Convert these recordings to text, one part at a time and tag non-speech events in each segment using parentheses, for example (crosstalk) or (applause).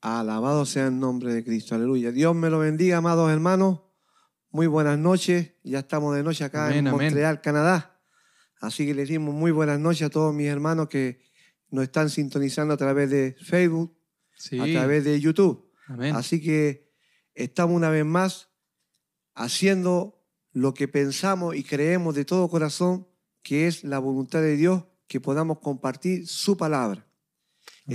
Alabado sea el nombre de Cristo, aleluya. Dios me lo bendiga, amados hermanos. Muy buenas noches. Ya estamos de noche acá en Montreal, Canadá. Así que les dimos muy buenas noches a todos mis hermanos que nos están sintonizando a través de Facebook, a través de YouTube. Así que estamos una vez más haciendo lo que pensamos y creemos de todo corazón, que es la voluntad de Dios, que podamos compartir su palabra.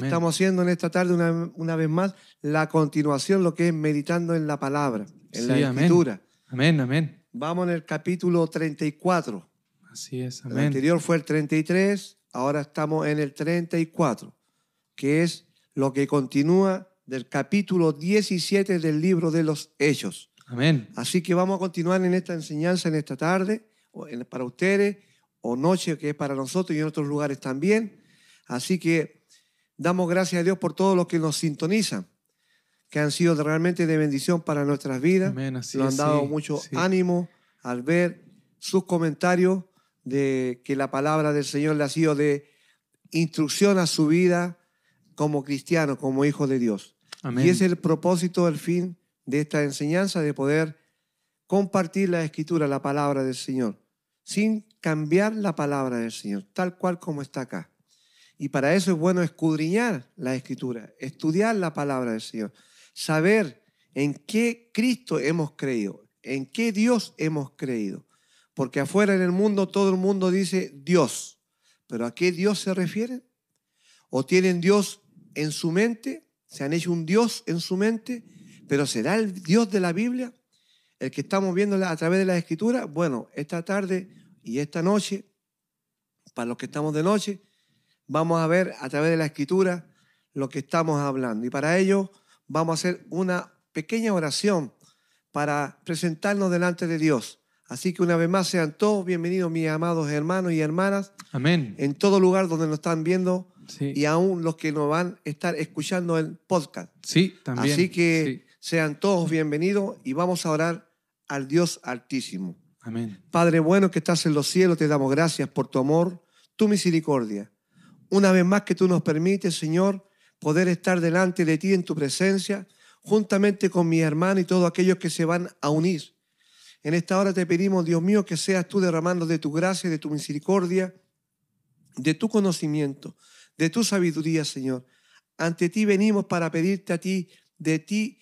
Estamos haciendo en esta tarde una, vez más la continuación, lo que es meditando en la palabra, en la escritura. Amén, amén. Vamos en el capítulo 34. Así es, amén. El anterior fue el 33, ahora estamos en el 34, que es lo que continúa del capítulo 17 del libro de los Hechos. Amén. Así que vamos a continuar en esta enseñanza en esta tarde, para ustedes, o noche, que es para nosotros y en otros lugares también. Así que Damos gracias a Dios por todos los que nos sintonizan, que han sido realmente de bendición para nuestras vidas. nos han dado mucho ánimo al ver sus comentarios de que la palabra del Señor le ha sido de instrucción a su vida como cristiano, como hijo de Dios. Y es el propósito, el fin de esta enseñanza, de poder compartir la escritura, la palabra del Señor, sin cambiar la palabra del Señor, tal cual como está acá. Y para eso es bueno escudriñar la escritura, estudiar la palabra del Señor, saber en qué Cristo hemos creído, en qué Dios hemos creído. Porque afuera en el mundo todo el mundo dice Dios, pero ¿a qué Dios se refiere? ¿O tienen Dios en su mente? ¿Se han hecho un Dios en su mente? ¿Pero será el Dios de la Biblia? El que estamos viendo a través de la escritura. Bueno, esta tarde y esta noche, para los que estamos de noche, vamos a ver a través de la escritura lo que estamos hablando. Y para ello vamos a hacer una pequeña oración para presentarnos delante de Dios. Así que una vez más sean todos bienvenidos mis amados hermanos y hermanas. Amén. En todo lugar donde nos están viendo y aún los que nos van a estar escuchando el podcast. Sí, también. Así que sean todos bienvenidos y vamos a orar al Dios Altísimo. Amén. Padre bueno que estás en los cielos, te damos gracias por tu amor, tu misericordia. Una vez más que tú nos permites, Señor, poder estar delante de ti en tu presencia, juntamente con mi hermano y todos aquellos que se van a unir. En esta hora te pedimos, Dios mío, que seas tú derramando de tu gracia, de tu misericordia, de tu conocimiento, de tu sabiduría, Señor. Ante ti venimos para pedirte a ti, de ti,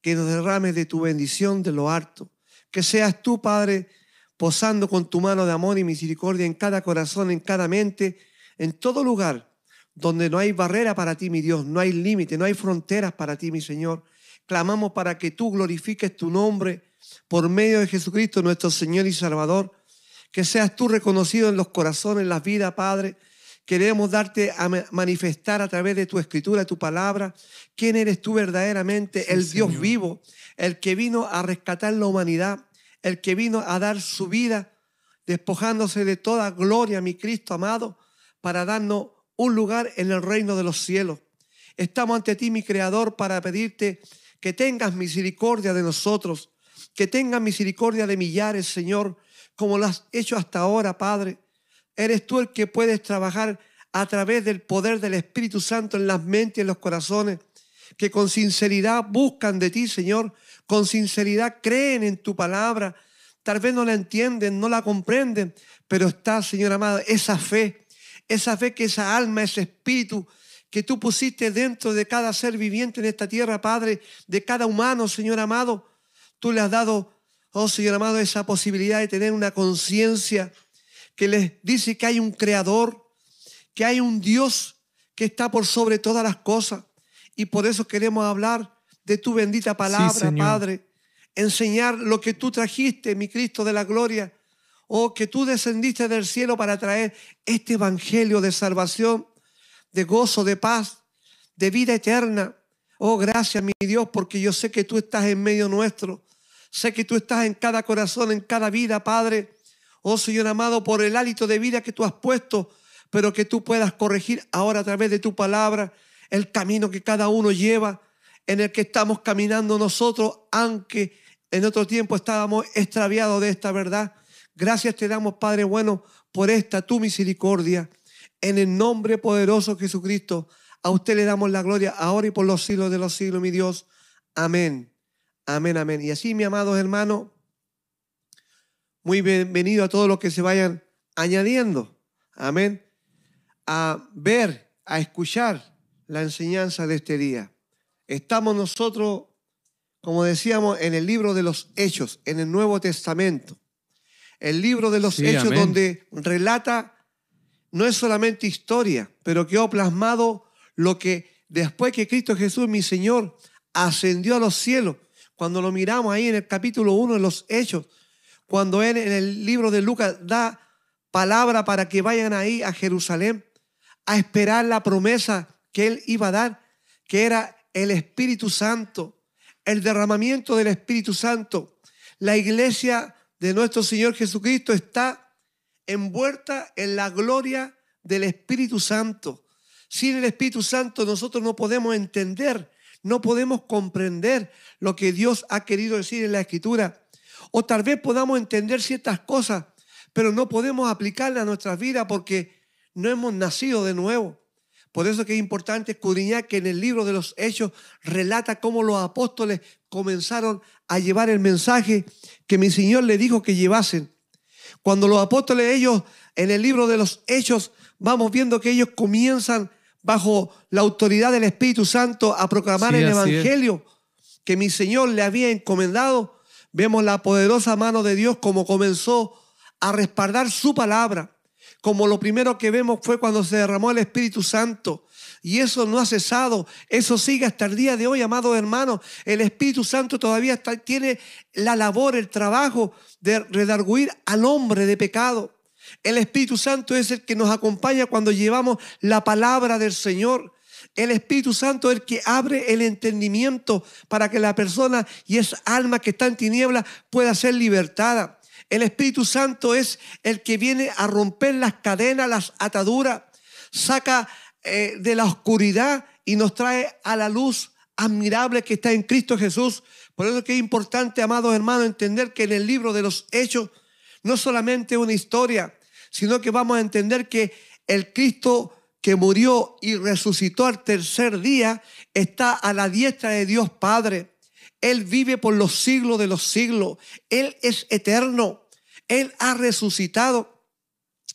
que nos derrames de tu bendición de lo harto. Que seas tú, Padre, posando con tu mano de amor y misericordia en cada corazón, en cada mente, en todo lugar donde no hay barrera para ti, mi Dios, no hay límite, no hay fronteras para ti, mi Señor. Clamamos para que tú glorifiques tu nombre por medio de Jesucristo, nuestro Señor y Salvador. Que seas tú reconocido en los corazones, en las vidas, Padre. Queremos darte a manifestar a través de tu escritura, tu palabra, quién eres tú verdaderamente, el Dios vivo, el que vino a rescatar la humanidad, el que vino a dar su vida, despojándose de toda gloria, mi Cristo amado, para darnos un lugar en el reino de los cielos. Estamos ante ti, mi Creador, para pedirte que tengas misericordia de nosotros, que tengas misericordia de millares, Señor, como lo has hecho hasta ahora, Padre. Eres tú el que puedes trabajar a través del poder del Espíritu Santo en las mentes y en los corazones, que con sinceridad buscan de ti, Señor, con sinceridad creen en tu palabra. Tal vez no la entienden, no la comprenden, pero está, Señor amado, esa fe esa fe que esa alma, ese espíritu que tú pusiste dentro de cada ser viviente en esta tierra, Padre, de cada humano, Señor amado, tú le has dado, oh Señor amado, esa posibilidad de tener una conciencia que les dice que hay un creador, que hay un Dios que está por sobre todas las cosas. Y por eso queremos hablar de tu bendita palabra, Padre. Enseñar lo que tú trajiste, mi Cristo de la gloria, Oh, que tú descendiste del cielo para traer este evangelio de salvación, de gozo, de paz, de vida eterna. Oh, gracias, mi Dios, porque yo sé que tú estás en medio nuestro. Sé que tú estás en cada corazón, en cada vida, Padre. Oh, Señor amado, por el hálito de vida que tú has puesto, pero que tú puedas corregir ahora a través de tu palabra el camino que cada uno lleva, en el que estamos caminando nosotros, aunque en otro tiempo estábamos extraviados de esta verdad. Gracias te damos, Padre bueno, por esta tu misericordia. En el nombre poderoso de Jesucristo. A usted le damos la gloria ahora y por los siglos de los siglos, mi Dios. Amén. Amén, amén. Y así, mi amados hermanos, muy bienvenido a todos los que se vayan añadiendo. Amén. A ver, a escuchar la enseñanza de este día. Estamos nosotros, como decíamos, en el libro de los Hechos, en el Nuevo Testamento. El libro de los Sí, Hechos amén. donde relata, no es solamente historia, pero quedó plasmado lo que después que Cristo Jesús, mi Señor, ascendió a los cielos. Cuando lo miramos ahí en el capítulo 1 de los Hechos, cuando él en el libro de Lucas da palabra para que vayan ahí a Jerusalén a esperar la promesa que él iba a dar, que era el Espíritu Santo, el derramamiento del Espíritu Santo. La iglesia de nuestro Señor Jesucristo está envuelta en la gloria del Espíritu Santo. Sin el Espíritu Santo nosotros no podemos entender, no podemos comprender lo que Dios ha querido decir en la Escritura. O tal vez podamos entender ciertas cosas, pero no podemos aplicarlas a nuestras vidas porque no hemos nacido de nuevo. Por eso que es importante escudriñar que en el libro de los Hechos relata cómo los apóstoles comenzaron a llevar el mensaje que mi Señor le dijo que llevasen. Cuando los apóstoles, ellos, en el libro de los Hechos, vamos viendo que ellos comienzan bajo la autoridad del Espíritu Santo a proclamar Sí, el es. Evangelio que mi Señor le había encomendado. Vemos la poderosa mano de Dios como comenzó a respaldar su palabra. Como lo primero que vemos fue cuando se derramó el Espíritu Santo. Y eso no ha cesado, eso sigue hasta el día de hoy, amados hermanos. El Espíritu Santo todavía tiene la labor, el trabajo de redarguir al hombre de pecado. El Espíritu Santo es el que nos acompaña cuando llevamos la palabra del Señor. El Espíritu Santo es el que abre el entendimiento para que la persona y esa alma que está en tinieblas pueda ser libertada. El Espíritu Santo es el que viene a romper las cadenas, las ataduras, saca eh, de la oscuridad y nos trae a la luz admirable que está en Cristo Jesús. Por eso es que es importante, amados hermanos, entender que en el libro de los Hechos no solamente una historia, sino que vamos a entender que el Cristo que murió y resucitó al tercer día está a la diestra de Dios Padre. Él vive por los siglos de los siglos. Él es eterno. Él ha resucitado.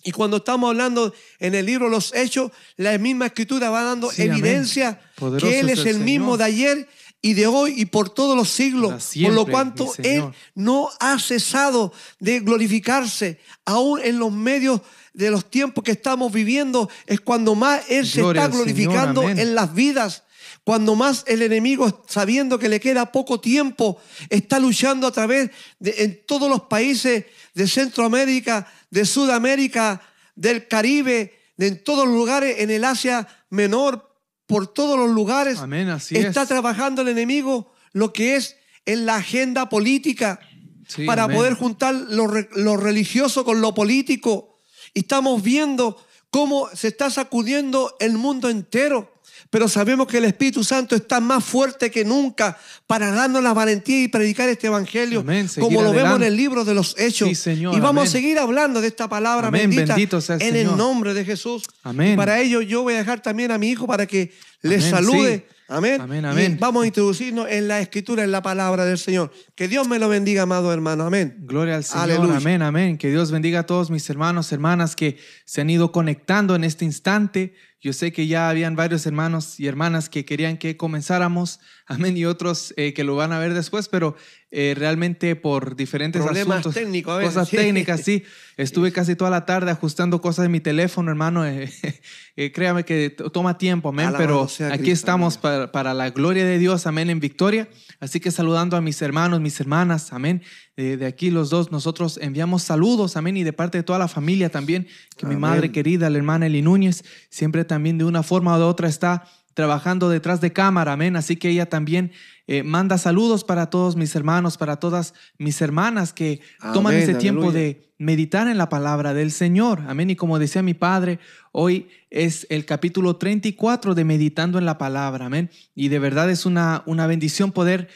Y cuando estamos hablando en el libro de los Hechos, la misma escritura va dando Sí, evidencia que Él es el el mismo Señor. de ayer y de hoy y por todos los siglos. Por lo cuanto Él Señor. no ha cesado de glorificarse, aún en los medios de los tiempos que estamos viviendo, es cuando más Él se está Señor, glorificando amén. en las vidas. Cuando más el enemigo, sabiendo que le queda poco tiempo, está luchando a través de en todos los países de Centroamérica, de Sudamérica, del Caribe, de en todos los lugares, en el Asia Menor, por todos los lugares. Amén, así está es. trabajando el enemigo lo que es en la agenda política Sí, para amén. poder juntar lo, lo religioso con lo político. Y estamos viendo cómo se está sacudiendo el mundo entero. Pero sabemos que el Espíritu Santo está más fuerte que nunca para darnos la valentía y predicar este evangelio, Amén, como lo vemos en el libro de los Hechos. Sí, Señor, y vamos amén. a seguir hablando de esta palabra Amén, bendita bendito sea el en Señor. el nombre de Jesús. Amén. Y para ello yo voy a dejar también a mi hijo para que les salude. sí. Amén. Amén, Y amén. vamos a introducirnos en la escritura, en la palabra del Señor. Que Dios me lo bendiga, amado hermano. Amén. Gloria al Señor. Aleluya. Amén, amén. Que Dios bendiga a todos mis hermanos, hermanas que se han ido conectando en este instante. Yo sé que ya habían varios hermanos y hermanas que querían que comenzáramos, amén, y otros eh, que lo van a ver después, pero eh, realmente por diferentes Problemas asuntos, técnicos a cosas sí. técnicas, sí. (laughs) Estuve casi toda la tarde ajustando cosas de mi teléfono, hermano. eh, (laughs) eh, créame que toma tiempo, amén, pero sea aquí Cristo, estamos para, para la gloria de Dios, amén, en victoria. Así que saludando a mis hermanos, mis hermanas, amén. Eh, de aquí los dos, nosotros enviamos saludos, amén, y de parte de toda la familia también, que mi Amén. madre querida, la hermana Eli Núñez, siempre también de una forma o de otra está trabajando detrás de cámara, amén. Así que ella también eh, manda saludos para todos mis hermanos, para todas mis hermanas que toman Amén, ese tiempo aleluya. de meditar en la palabra del Señor. Amén. Y como decía mi padre, hoy es el capítulo 34 de Meditando en la Palabra. Amén. Y de verdad es una, una bendición poder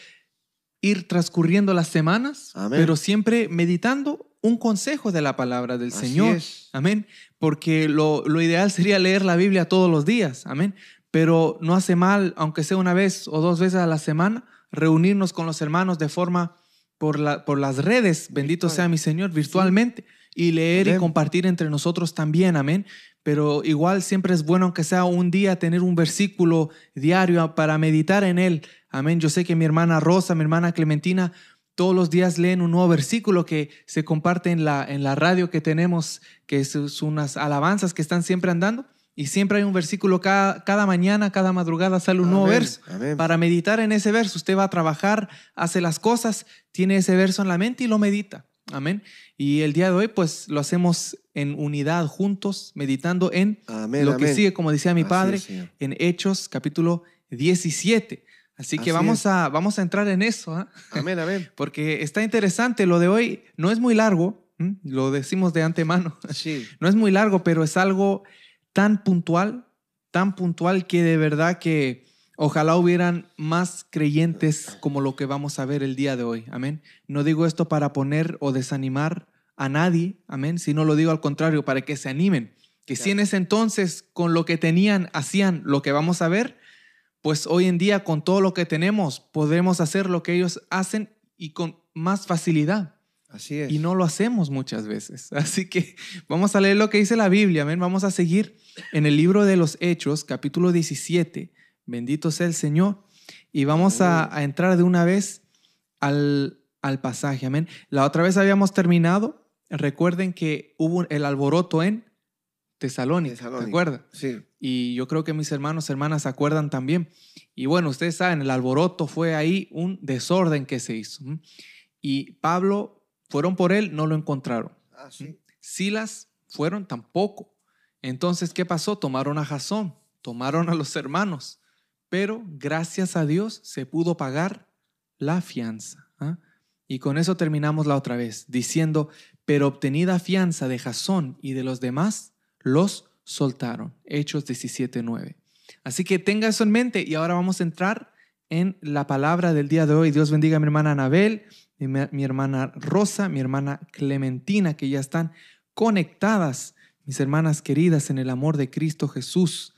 ir transcurriendo las semanas, Amén. pero siempre meditando un consejo de la palabra del Así Señor. es. Amén. Porque lo, lo ideal sería leer la Biblia todos los días. Amén. Pero no hace mal, aunque sea una vez o dos veces a la semana, reunirnos con los hermanos de forma por, la, por las redes, bendito Virtual. sea mi Señor, virtualmente, y leer y compartir entre nosotros también, amén. Pero igual siempre es bueno, aunque sea un día, tener un versículo diario para meditar en él, amén. Yo sé que mi hermana Rosa, mi hermana Clementina, todos los días leen un nuevo versículo que se comparte en la, en la radio que tenemos, que es, es unas alabanzas que están siempre andando. Y siempre hay un versículo cada, cada mañana, cada madrugada sale un nuevo verso amén. para meditar en ese verso. Usted va a trabajar, hace las cosas, tiene ese verso en la mente y lo medita. Amén. Y el día de hoy, pues lo hacemos en unidad, juntos, meditando en Amén, lo que sigue, como decía mi padre, es, en Hechos capítulo 17. Así que Así vamos es. a, vamos a entrar en eso, ¿ah? Amén, amén. (laughs) porque está interesante. Lo de hoy no es muy largo, lo decimos de antemano. Sí. (laughs) No es muy largo, pero es algo tan puntual, tan puntual que de verdad que ojalá hubieran más creyentes como lo que vamos a ver el día de hoy. Amén. No digo esto para poner o desanimar a nadie, amén, sino lo digo al contrario, para que se animen. Que si en ese entonces con lo que tenían hacían lo que vamos a ver, pues hoy en día con todo lo que tenemos podemos hacer lo que ellos hacen y con más facilidad. Así es. Y no lo hacemos muchas veces. (laughs) Así que vamos a leer lo que dice la Biblia. Amén. Vamos a seguir en el libro de los Hechos, capítulo 17. Bendito sea el Señor. Y vamos a, a entrar de una vez al, al pasaje. Amén. La otra vez habíamos terminado. Recuerden que hubo el alboroto en Tesalónica. Tesalónica. ¿Se acuerdan? Sí. Y yo creo que mis hermanos, hermanas se acuerdan también. Y bueno, ustedes saben, el alboroto fue ahí un desorden que se hizo. Y Pablo, fueron por él, no lo encontraron. Ah, sí. Silas fueron tampoco. Entonces, ¿qué pasó? Tomaron a Jasón, tomaron a los hermanos, pero gracias a Dios se pudo pagar la fianza. ¿ah? Y con eso terminamos la otra vez, diciendo, pero obtenida fianza de Jasón y de los demás, los soltaron. Hechos 17.9. Así que tenga eso en mente y ahora vamos a entrar en la palabra del día de hoy. Dios bendiga a mi hermana Anabel, mi, mi hermana Rosa, mi hermana Clementina, que ya están conectadas, mis hermanas queridas en el amor de Cristo Jesús.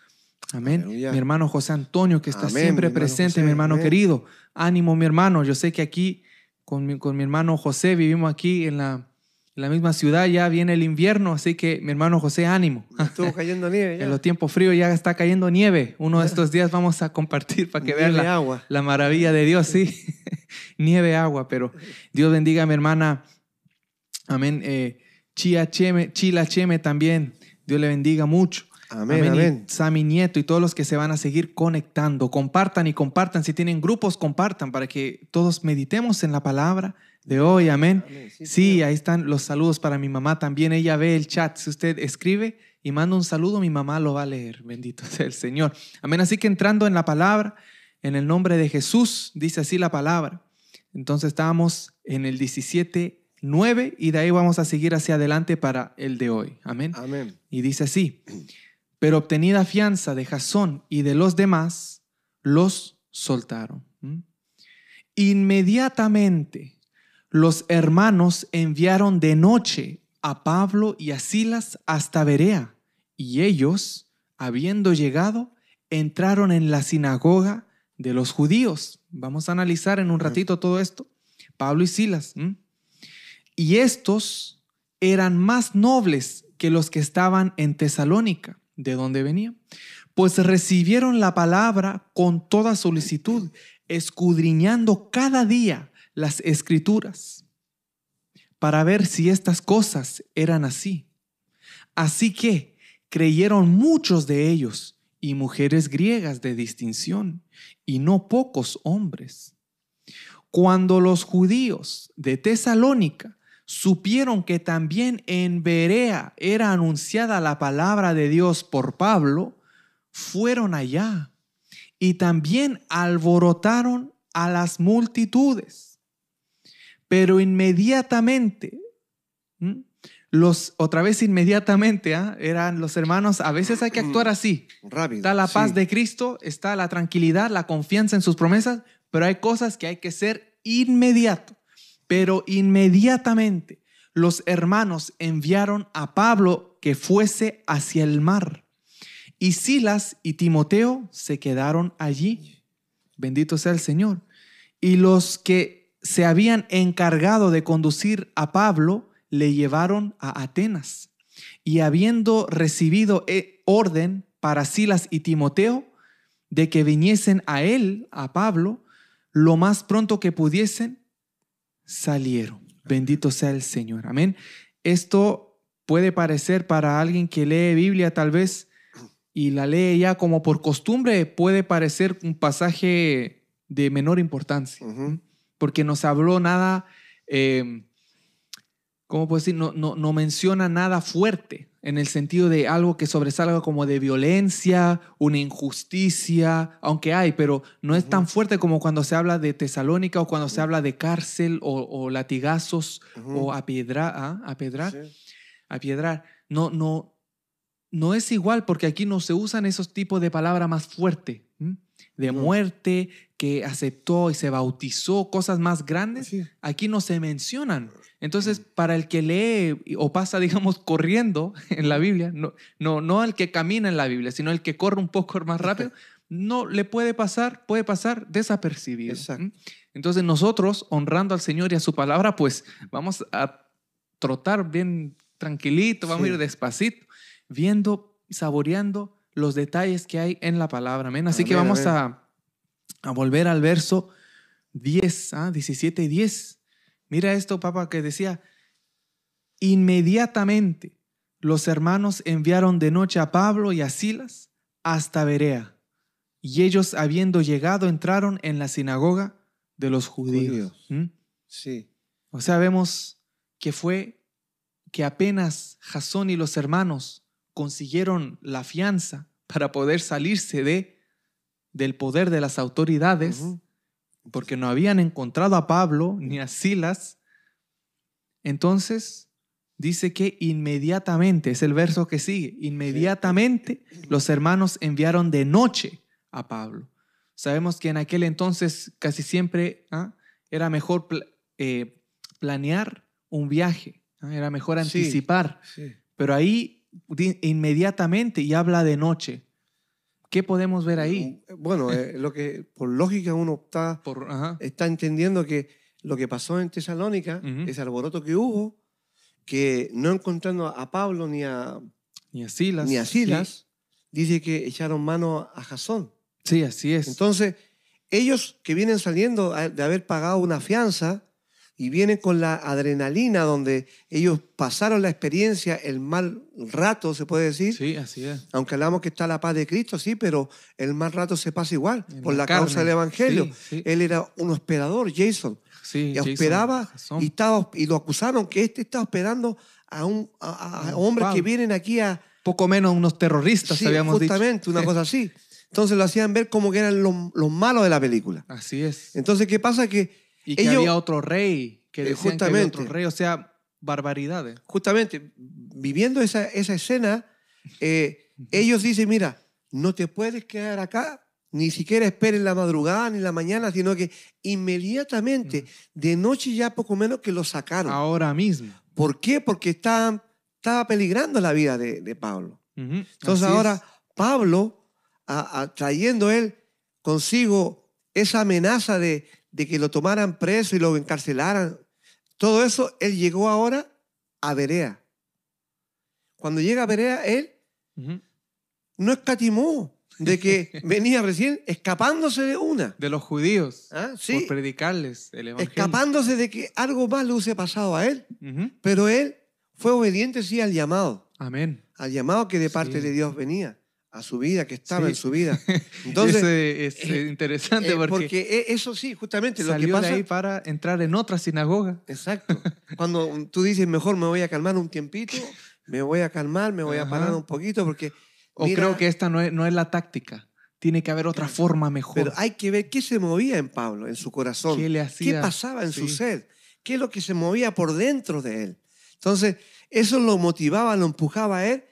Amén. Aleluya. Mi hermano José Antonio, que está Amén, siempre mi presente, José, mi hermano amén. querido. Ánimo, mi hermano. Yo sé que aquí con mi, con mi hermano José vivimos aquí en la, en la misma ciudad. Ya viene el invierno, así que mi hermano José, ánimo. Estuvo (laughs) cayendo nieve ya. En los tiempos fríos ya está cayendo nieve. Uno de estos días vamos a compartir para que vean la, agua. la maravilla de Dios, sí. (laughs) nieve, agua, pero Dios bendiga a mi hermana. Amén. Eh, Chia Cheme, Chila Cheme también. Dios le bendiga mucho. Amén, amén. Sammy Nieto y todos los que se van a seguir conectando. Compartan y compartan. Si tienen grupos, compartan para que todos meditemos en la palabra de hoy. Amén. Sí, ahí están los saludos para mi mamá también. Ella ve el chat. Si usted escribe y manda un saludo, mi mamá lo va a leer. Bendito (laughs) sea el Señor. Amén. Así que entrando en la palabra, en el nombre de Jesús, dice así la palabra. Entonces estábamos en el 17, 9 y de ahí vamos a seguir hacia adelante para el de hoy. Amén. Amén. Y dice así, pero obtenida fianza de Jasón y de los demás, los soltaron. ¿Mm? Inmediatamente los hermanos enviaron de noche a Pablo y a Silas hasta Berea, y ellos, habiendo llegado, entraron en la sinagoga de los judíos. Vamos a analizar en un ratito todo esto. Pablo y Silas. ¿m? Y estos eran más nobles que los que estaban en Tesalónica, de donde venían, pues recibieron la palabra con toda solicitud, escudriñando cada día las escrituras para ver si estas cosas eran así. Así que creyeron muchos de ellos y mujeres griegas de distinción, y no pocos hombres. Cuando los judíos de Tesalónica supieron que también en Berea era anunciada la palabra de Dios por Pablo, fueron allá y también alborotaron a las multitudes. Pero inmediatamente, ¿m? los, otra vez inmediatamente, ¿ah? eran los hermanos, a veces hay que actuar así. Rápido. Está la paz sí. de Cristo, está la tranquilidad, la confianza en sus promesas, pero hay cosas que hay que ser inmediato. Pero inmediatamente los hermanos enviaron a Pablo que fuese hacia el mar. Y Silas y Timoteo se quedaron allí. Bendito sea el Señor. Y los que se habían encargado de conducir a Pablo le llevaron a Atenas. Y habiendo recibido eh, orden para Silas y Timoteo de que viniesen a él, a Pablo, lo más pronto que pudiesen, salieron. Bendito sea el Señor. Amén. Esto puede parecer para alguien que lee Biblia tal vez y la lee ya como por costumbre, puede parecer un pasaje de menor importancia, porque no se habló nada, eh, ¿cómo puedo decir? No, no, no menciona nada fuerte en el sentido de algo que sobresalga como de violencia, una injusticia, aunque hay, pero no es tan fuerte como cuando se habla de Tesalónica o cuando se habla de cárcel o, latigazos o a piedra, ¿ah? a pedrar, a piedrar. No, no, no es igual porque aquí no se usan esos tipos de palabras más fuertes, de muerte, que aceptó y se bautizó, cosas más grandes, aquí no se mencionan. Entonces, para el que lee o pasa, digamos, corriendo (laughs) en la Biblia, no, no, no el que camina en la Biblia, sino el que corre un poco (laughs) más rápido, no le puede pasar, puede pasar desapercibido. Entonces, nosotros, honrando al Señor y a su palabra, pues vamos a trotar bien tranquilito, vamos a ir despacito, viendo, saboreando los detalles que hay en la palabra. Amén. Así que vamos a a volver al verso 10, 17 y 10. Mira esto, papá, que decía, inmediatamente los hermanos enviaron de noche a Pablo y a Silas hasta Berea, y ellos habiendo llegado entraron en la sinagoga de los judíos. ¿Mm? Sí. O sea, vemos que fue que apenas Jasón y los hermanos consiguieron la fianza para poder salirse de del poder de las autoridades, porque no habían encontrado a Pablo ni a Silas. Entonces dice que inmediatamente, es el verso que sigue, inmediatamente los hermanos enviaron de noche a Pablo. Sabemos que en aquel entonces casi siempre ¿ah? era mejor eh, planear un viaje, ¿ah? era mejor anticipar, pero ahí inmediatamente y habla de noche. ¿Qué podemos ver ahí? Bueno, eh, lo que por lógica uno está, está entendiendo que lo que pasó en Tesalónica, ese alboroto que hubo, que no encontrando a Pablo ni a, ni a Silas, ni a Silas dice que echaron mano a Jasón. Sí, así es. Entonces, ellos que vienen saliendo de haber pagado una fianza, y vienen con la adrenalina donde ellos pasaron la experiencia, el mal rato, se puede decir. Sí, así es. Aunque hablamos que está la paz de Cristo, sí, pero el mal rato se pasa igual por la, causa del Evangelio. Él era un hospedador, Jason. Sí, y hospedaba y, estaba, y lo acusaron que este está hospedando a, un, a, hombres que vienen aquí a... Poco menos unos terroristas, sí, habíamos justamente, una cosa así. Entonces lo hacían ver como que eran los, los malos de la película. Así es. Entonces, ¿qué pasa? Que y que había otro rey, que eh, decían que otro rey, o sea, barbaridades. Justamente, viviendo esa, esa escena, eh, ellos dicen, mira, no te puedes quedar acá, ni siquiera esperes la madrugada ni la mañana, sino que inmediatamente, de noche ya poco menos que lo sacaron. Ahora mismo. ¿Por qué? Porque estaba, estaba peligrando la vida de, Pablo. Entonces ahora Pablo, trayendo él consigo esa amenaza de, de que lo tomaran preso y lo encarcelaran. Todo eso, él llegó ahora a Berea. Cuando llega a Berea, él no escatimó de que (laughs) venía recién escapándose de una. De los judíos. ¿Ah? Sí. Por predicarles el evangelio. Escapándose de que algo más le hubiese pasado a él. Pero él fue obediente, sí, al llamado. Amén. Al llamado que de parte de Dios venía a su vida, que estaba en su vida. (laughs) Entonces, es eh, interesante eh, porque, e, eso sí, justamente lo que pasa de ahí para entrar en otra sinagoga. Exacto. Cuando tú dices mejor me voy a calmar un tiempito, me voy a calmar, me voy a parar un poquito porque o creo que esta no es, no es la táctica. Tiene que haber otra forma mejor. Pero hay que ver qué se movía en Pablo, en su corazón. ¿Qué le hacía? ¿Qué pasaba en su ser? ¿Qué es lo que se movía por dentro de él? Entonces, eso lo motivaba, lo empujaba a él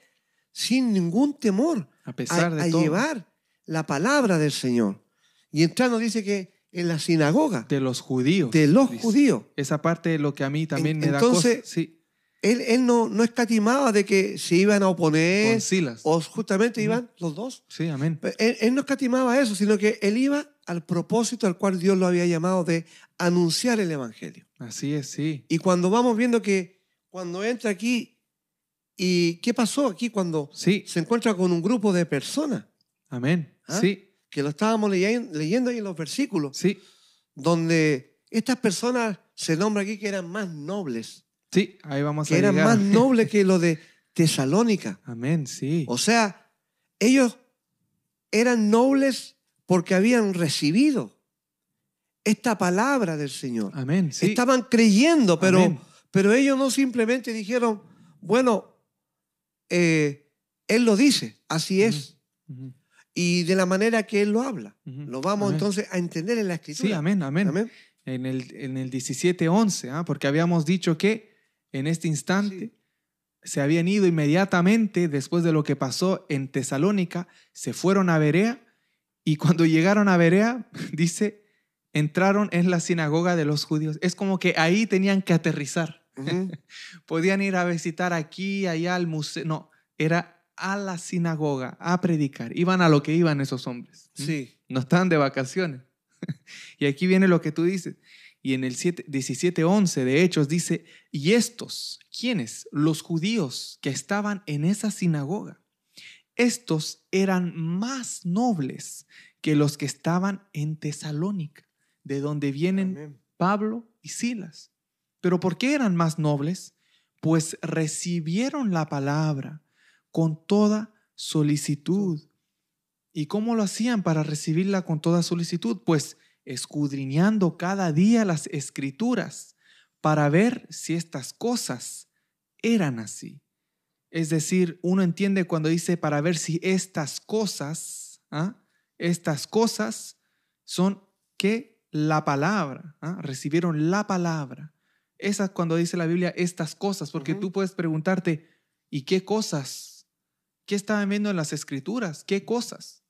sin ningún temor a, pesar de llevar la palabra del Señor. Y entrando dice que en la sinagoga. De los judíos. De los judíos. Esa parte es lo que a mí también me da cosa. Sí. él, él no, no escatimaba de que se iban a oponer con Silas. o justamente iban los dos. Sí, amén. Él, él no escatimaba eso, sino que él iba al propósito al cual Dios lo había llamado de anunciar el Evangelio. Así es, sí. Y cuando vamos viendo que cuando entra aquí, ¿y qué pasó aquí cuando Sí, se encuentra con un grupo de personas? amén. ¿Ah? Sí, Que lo estábamos leyen- leyendo ahí en los versículos, sí, donde estas personas se nombra aquí que eran más nobles, sí. Ahí vamos que a eran llegar. más nobles que los de (laughs) Tesalónica. Amén, sí. O sea, ellos eran nobles porque habían recibido esta palabra del Señor. Amén, sí. Estaban creyendo, pero, Amén. pero ellos no simplemente dijeron, bueno, eh, Él lo dice, así es, y de la manera que Él lo habla. Lo vamos Amén. entonces a entender en la escritura. Sí, amén, amén. Amén. En el, en el 17.11, ¿ah? porque habíamos dicho que en este instante se habían ido inmediatamente después de lo que pasó en Tesalónica, se fueron a Berea y cuando llegaron a Berea, (laughs) dice, entraron en la sinagoga de los judíos. Es como que ahí tenían que aterrizar. (laughs) Podían ir a visitar aquí, allá al museo. No, era a la sinagoga a predicar. Iban a lo que iban esos hombres. Sí. No estaban de vacaciones. (laughs) y aquí viene lo que tú dices. Y en el 7 17:11 de Hechos dice, y estos, ¿quiénes? Los judíos que estaban en esa sinagoga. Estos eran más nobles que los que estaban en Tesalónica, de donde vienen Amén. Pablo y Silas. ¿Pero por qué eran más nobles? Pues recibieron la palabra con toda solicitud. ¿Y cómo lo hacían para recibirla con toda solicitud? Pues escudriñando cada día las escrituras para ver si estas cosas eran así. Es decir, uno entiende cuando dice para ver si estas cosas, ¿ah? estas cosas son que la palabra, ¿ah? recibieron la palabra. Esa es cuando dice la Biblia estas cosas, porque tú puedes preguntarte, ¿y qué cosas? ¿Qué estaban viendo en las escrituras? ¿Qué cosas?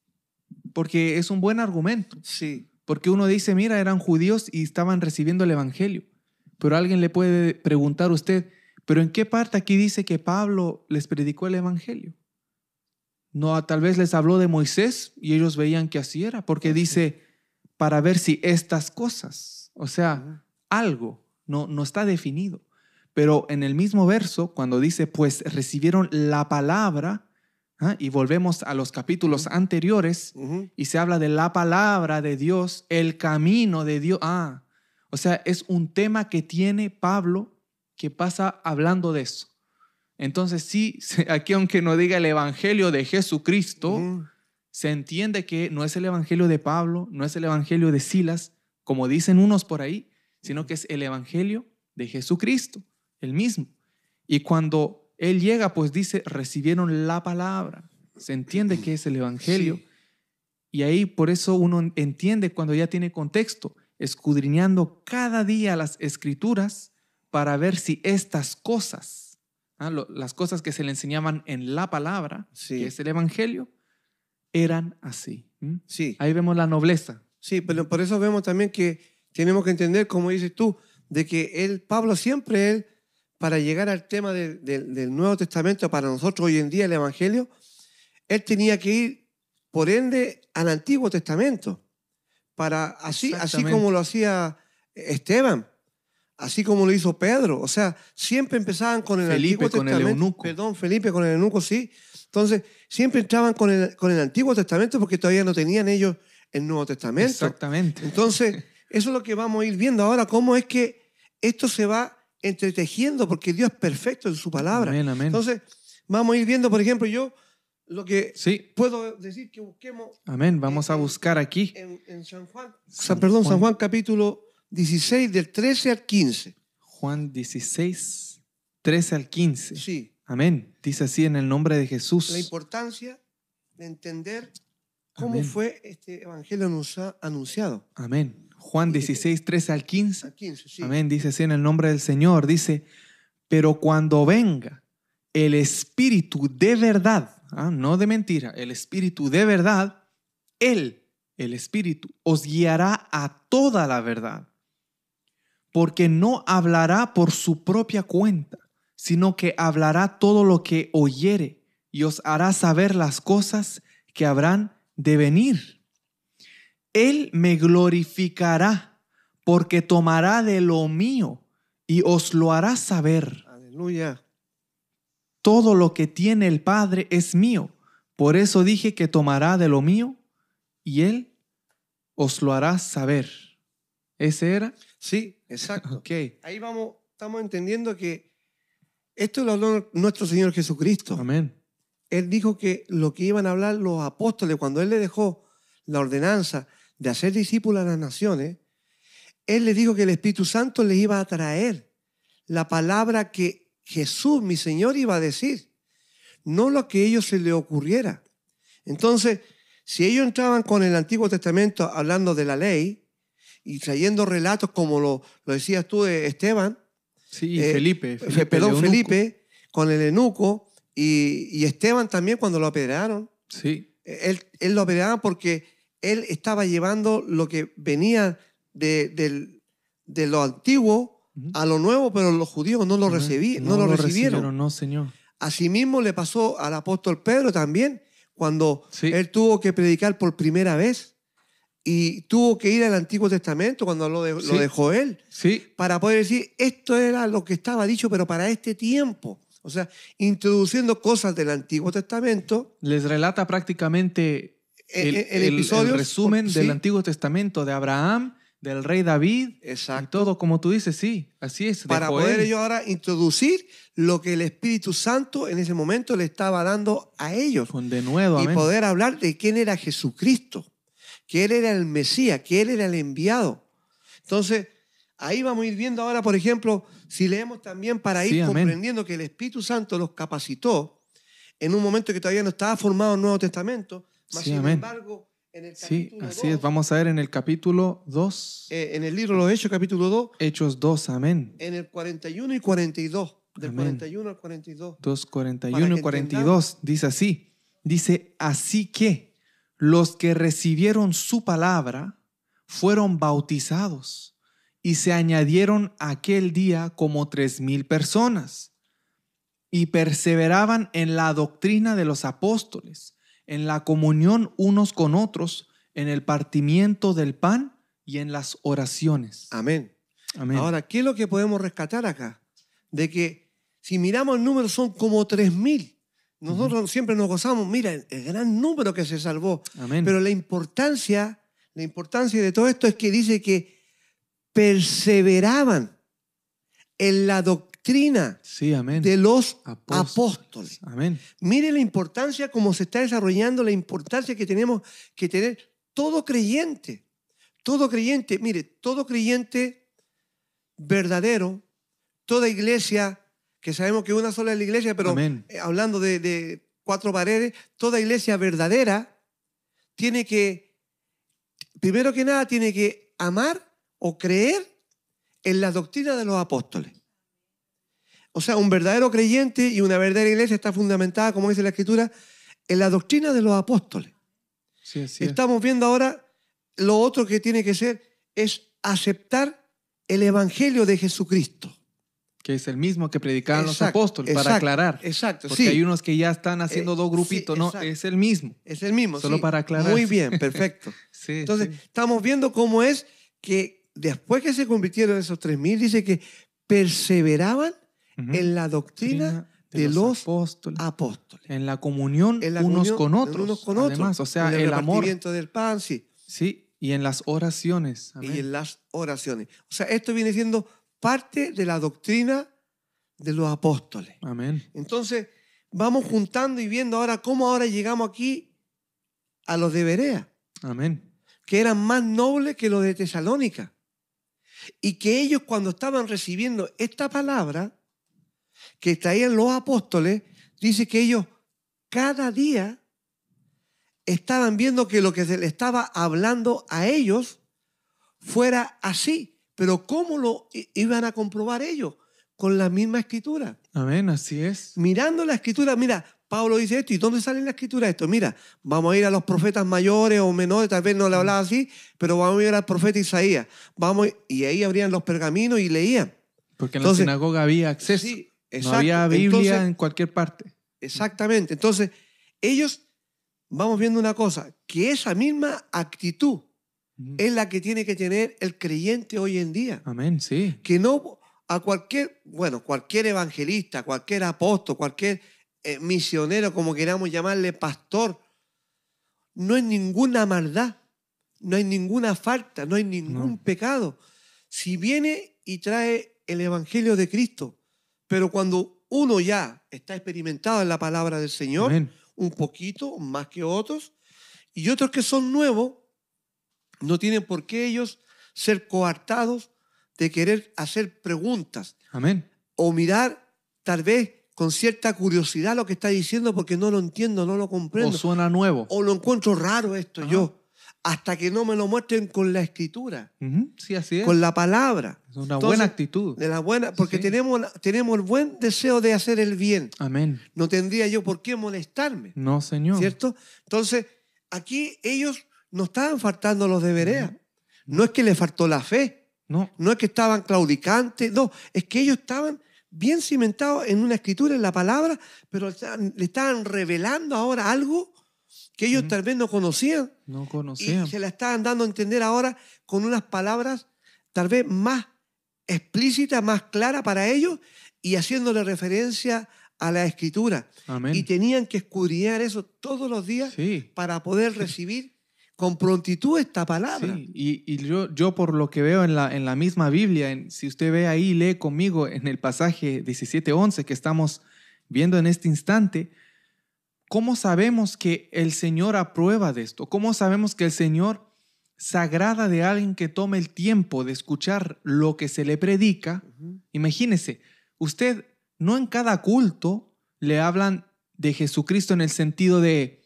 Porque es un buen argumento. Sí. Porque uno dice, mira, eran judíos y estaban recibiendo el Evangelio. Pero alguien le puede preguntar a usted, ¿pero en qué parte aquí dice que Pablo les predicó el Evangelio? No, tal vez les habló de Moisés y ellos veían que así era, porque dice, para ver si estas cosas, o sea, algo, no, no está definido. Pero en el mismo verso, cuando dice, pues recibieron la palabra, ¿ah? y volvemos a los capítulos anteriores, y se habla de la palabra de Dios, el camino de Dios. Ah, o sea, es un tema que tiene Pablo que pasa hablando de eso. Entonces, sí, (laughs) aquí aunque no diga el evangelio de Jesucristo, se entiende que no es el evangelio de Pablo, no es el evangelio de Silas, como dicen unos por ahí, sino que es el evangelio de Jesucristo, el mismo. Y cuando él llega, pues dice, recibieron la palabra. Se entiende que es el evangelio. Sí. Y ahí por eso uno entiende cuando ya tiene contexto, escudriñando cada día las escrituras para ver si estas cosas, ah, las cosas que se le enseñaban en la palabra, Sí. que es el evangelio, eran así. Sí. Ahí vemos la nobleza. Sí, pero por eso vemos también que tenemos que entender, como dices tú, de que él, Pablo siempre él, para llegar al tema de- de- del Nuevo Testamento, para nosotros hoy en día el Evangelio, él tenía que ir, por ende, al Antiguo Testamento, para así, así como lo hacía Esteban, así como lo hizo Pedro. O sea, siempre empezaban con el Felipe Antiguo con el Testamento. eunuco. Perdón, Felipe con el eunuco, sí. Entonces, siempre entraban con el, con el Antiguo Testamento porque todavía no tenían ellos el Nuevo Testamento. Exactamente. Entonces, (laughs) eso es lo que vamos a ir viendo ahora, cómo es que esto se va entretejiendo, porque Dios es perfecto en su palabra. Amén, amén. Entonces, vamos a ir viendo, por ejemplo, yo lo que sí, puedo decir que busquemos amén. Vamos a buscar aquí. en, en San Juan, San, perdón, San Juan. Capítulo 16, del 13 al 15. Juan 16, 13 al 15. Sí, Amén. Dice así en el nombre de Jesús. la importancia de entender cómo Amén. fue este evangelio anuncia- anunciado. Amén. Juan 16, 13 al 15. Al 15, sí. Amén. Dice así en el nombre del Señor. Dice, pero cuando venga el Espíritu de verdad, ah, no de mentira, el Espíritu de verdad, Él, el Espíritu, os guiará a toda la verdad. Porque no hablará por su propia cuenta, sino que hablará todo lo que oyere y os hará saber las cosas que habrán de venir. Él me glorificará porque tomará de lo mío y os lo hará saber. Aleluya. Todo lo que tiene el Padre es mío. Por eso dije que tomará de lo mío y Él os lo hará saber. ¿Ese era? Sí, exacto. Ok. Ahí vamos, estamos entendiendo que esto lo habló nuestro Señor Jesucristo. Amén. Él dijo que lo que iban a hablar los apóstoles cuando Él le dejó la ordenanza de hacer discípulos a las naciones, Él les dijo que el Espíritu Santo les iba a traer la palabra que Jesús, mi Señor, iba a decir, no lo que a ellos se les ocurriera. Entonces, si ellos entraban con el Antiguo Testamento hablando de la ley y trayendo relatos como lo, lo decías tú, eh, Esteban, Sí, Eh, Felipe. Fe- Felipe perdón. Felipe, con el eunuco y, y Esteban también cuando lo apedrearon. Sí, Él, él lo apedreaban porque él estaba llevando lo que venía de, de lo antiguo a lo nuevo, pero los judíos no lo, recibí, no, lo, recibieron. No, Señor. Asimismo le pasó al apóstol Pedro también, cuando Sí. él tuvo que predicar por primera vez y tuvo que ir al Antiguo Testamento cuando lo, de- lo dejó él Sí, para poder decir, esto era lo que estaba dicho, pero para este tiempo. O sea, introduciendo cosas del Antiguo Testamento les relata prácticamente el, en el- resumen por- del sí, Antiguo Testamento de Abraham, del rey David y Exacto. todo como tú dices, sí, así es. Para poder ellos ahora introducir lo que el Espíritu Santo en ese momento le estaba dando a ellos. Con de nuevo, y amén. poder hablar de quién era Jesucristo, que Él era el Mesías, que Él era el enviado. Entonces, ahí vamos a ir viendo ahora, por ejemplo, si leemos también para ir Sí, comprendiendo que el Espíritu Santo los capacitó en un momento que todavía no estaba formado el Nuevo Testamento, mas Sí, sin amén. embargo, en el Sí, así 2, es. Vamos a ver en el capítulo 2, eh, en el libro de los Hechos, capítulo 2, Hechos 2, amén. en el 41 y 42, del Amén. 41 al 42. 2, Para 41 y que 42. Dice así. Dice, así que los que recibieron su palabra fueron bautizados y se añadieron aquel día como tres mil personas y perseveraban en la doctrina de los apóstoles, en la comunión unos con otros, en el partimiento del pan y en las oraciones. Amén. Amén. Ahora, ¿qué es lo que podemos rescatar acá? De que si miramos el número son como 3.000. Nosotros siempre nos gozamos, mira, el, el gran número que se salvó. Amén. Pero la importancia, la importancia de todo esto es que dice que perseveraban en la doctrina sí, amén. de los Apóstoles. apóstoles. Amén. Mire la importancia, como se está desarrollando, la importancia que tenemos que tener todo creyente. Todo creyente, mire, todo creyente verdadero, toda iglesia, que sabemos que una sola es la iglesia, pero Amén. eh, hablando de, de cuatro paredes, toda iglesia verdadera tiene que, primero que nada, tiene que amar o creer en la doctrina de los apóstoles. O sea, un verdadero creyente y una verdadera iglesia está fundamentada, como dice la Escritura, en la doctrina de los apóstoles. Sí, es. Estamos viendo ahora lo otro que tiene que ser es aceptar el Evangelio de Jesucristo. que es el mismo que predicaban los Exacto, apóstoles, para exacto, aclarar. Exacto, Porque sí. hay unos que ya están haciendo Eh, dos sí, grupitos, no, exacto. es el mismo. Es el mismo. Solo sí. para aclarar. Muy bien, perfecto. (laughs) Sí, Entonces, sí. estamos viendo cómo es que después que se convirtieron esos 3.000, dice que perseveraban En la doctrina de, de los apóstoles, apóstoles. en la comunión En la unos comunión con otros. unos con otros. Además, o sea, en el, el, amor. del pan, sí. Sí, y en las oraciones. Amén. y en las oraciones. O sea, esto viene siendo parte de la doctrina de los apóstoles. Amén. Entonces, vamos juntando y viendo ahora cómo ahora llegamos aquí a los de Berea, Amén. que eran más nobles que los de Tesalónica. Y que ellos cuando estaban recibiendo esta palabra que traían los apóstoles, dice que ellos cada día estaban viendo que lo que se le estaba hablando a ellos fuera así. Pero ¿cómo lo iban a comprobar ellos? Con la misma escritura. Amén, así es. Mirando la escritura, mira, Pablo dice esto, ¿y dónde sale en la escritura esto? Mira, vamos a ir a los profetas mayores o menores, tal vez no le hablaba así, pero vamos a ir al profeta Isaías. Vamos, y ahí abrían los pergaminos y leían. Porque en Entonces, la sinagoga había acceso. Sí, Exacto. No había Biblia Entonces, en cualquier parte. Exactamente. Entonces, ellos, vamos viendo una cosa, que esa misma actitud es la que tiene que tener el creyente hoy en día. Amén, sí. Que no a cualquier, bueno, cualquier evangelista, cualquier apóstol, cualquier eh, misionero, como queramos llamarle, pastor, no es ninguna maldad, no hay ninguna falta, no hay ningún No. pecado. Si viene y trae el evangelio de Cristo, pero cuando uno ya está experimentado en la palabra del Señor, Amén. un poquito más que otros, y otros que son nuevos, no tienen por qué ellos ser coartados de querer hacer preguntas Amén. o mirar tal vez con cierta curiosidad lo que está diciendo porque no lo entiendo, no lo O comprendo, suena nuevo. o lo encuentro raro esto Ajá. yo, hasta que no me lo muestren con la escritura, Sí, así es. con la palabra, Es una Entonces, buena actitud. de la buena, porque Sí. tenemos, tenemos el buen deseo de hacer el bien. Amén. No tendría yo por qué molestarme. No, Señor. ¿Cierto? Entonces, aquí ellos no estaban faltando los de Berea. No es que le faltó la fe, No. no es que estaban claudicantes, no, es que ellos estaban bien cimentados en una escritura, en la palabra, pero le estaban revelando ahora algo que ellos tal vez no conocían No y conocía. se la estaban dando a entender ahora con unas palabras tal vez más explícitas, más claras para ellos y haciéndole referencia a la escritura. Amén. Y tenían que escudriñar eso todos los días Sí. para poder recibir con prontitud esta palabra. Sí, y, y yo, yo por lo que veo en la, en la misma Biblia, en- si usted ve ahí, lee conmigo en el pasaje 17.11 que estamos viendo en este instante, ¿cómo sabemos que el Señor aprueba de esto? ¿Cómo sabemos que el Señor se agrada de alguien que tome el tiempo de escuchar lo que se le predica? Imagínese, usted no en cada culto le hablan de Jesucristo en el sentido de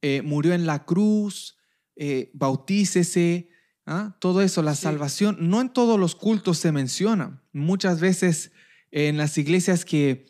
eh, murió en la cruz, eh, bautícese, ¿ah? todo eso, la Sí. salvación. No en todos los cultos se menciona. Muchas veces en las iglesias que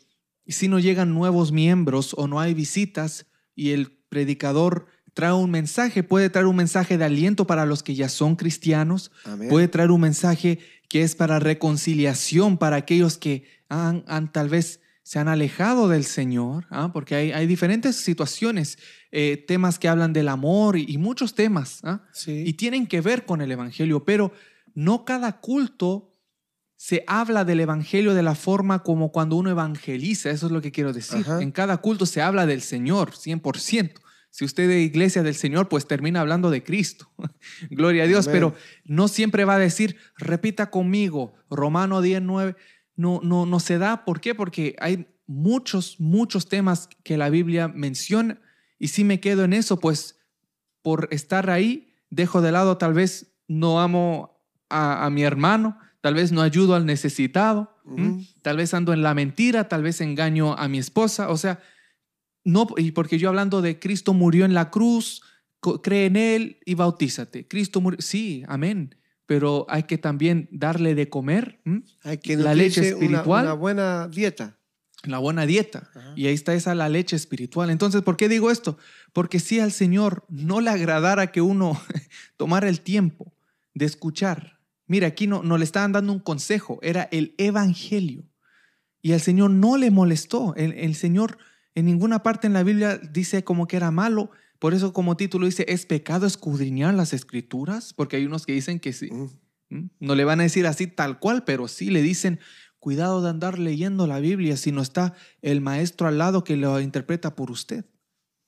si no llegan nuevos miembros o no hay visitas y el predicador trae un mensaje, puede traer un mensaje de aliento para los que ya son cristianos, Amén. puede traer un mensaje que es para reconciliación para aquellos que han, han tal vez se han alejado del Señor, ¿ah? porque hay, hay diferentes situaciones, eh, temas que hablan del amor y, y muchos temas, ¿ah? Sí. y tienen que ver con el Evangelio, pero no cada culto se habla del Evangelio de la forma como cuando uno evangeliza, eso es lo que quiero decir. Ajá. En cada culto se habla del Señor, 100%. Si usted de iglesia del Señor, pues termina hablando de Cristo. (laughs) Gloria a Dios, Amén. pero no siempre va a decir, repita conmigo, Romano 10, 9. No, no, no se da. ¿Por qué? Porque hay muchos, muchos temas que la Biblia menciona y si me quedo en eso, pues por estar ahí, dejo de lado, tal vez no amo a, a mi hermano, tal vez no ayudo al necesitado, tal vez ando en la mentira, tal vez engaño a mi esposa, o sea, no, y porque yo hablando de Cristo murió en la cruz, cree en Él y bautízate. Cristo murió, sí, amén, pero hay que también darle de comer, ¿m? Hay que la leche nutrirse una- espiritual. Una, buena dieta. la buena dieta. Ajá. Y ahí está esa la leche espiritual. Entonces, ¿por qué digo esto? Porque si al Señor no le agradara que uno (laughs) tomara el tiempo de escuchar. Mira, aquí no, no le estaban dando un consejo, era el Evangelio. Y al Señor no le molestó. El, el Señor en ninguna parte en la Biblia dice como que era malo. Por eso como título dice, ¿es pecado escudriñar las escrituras? Porque hay unos que dicen que sí. Mm. ¿Mm? No le van a decir así tal cual, pero sí le dicen, cuidado de andar leyendo la Biblia si no está el maestro al lado que lo interpreta por usted.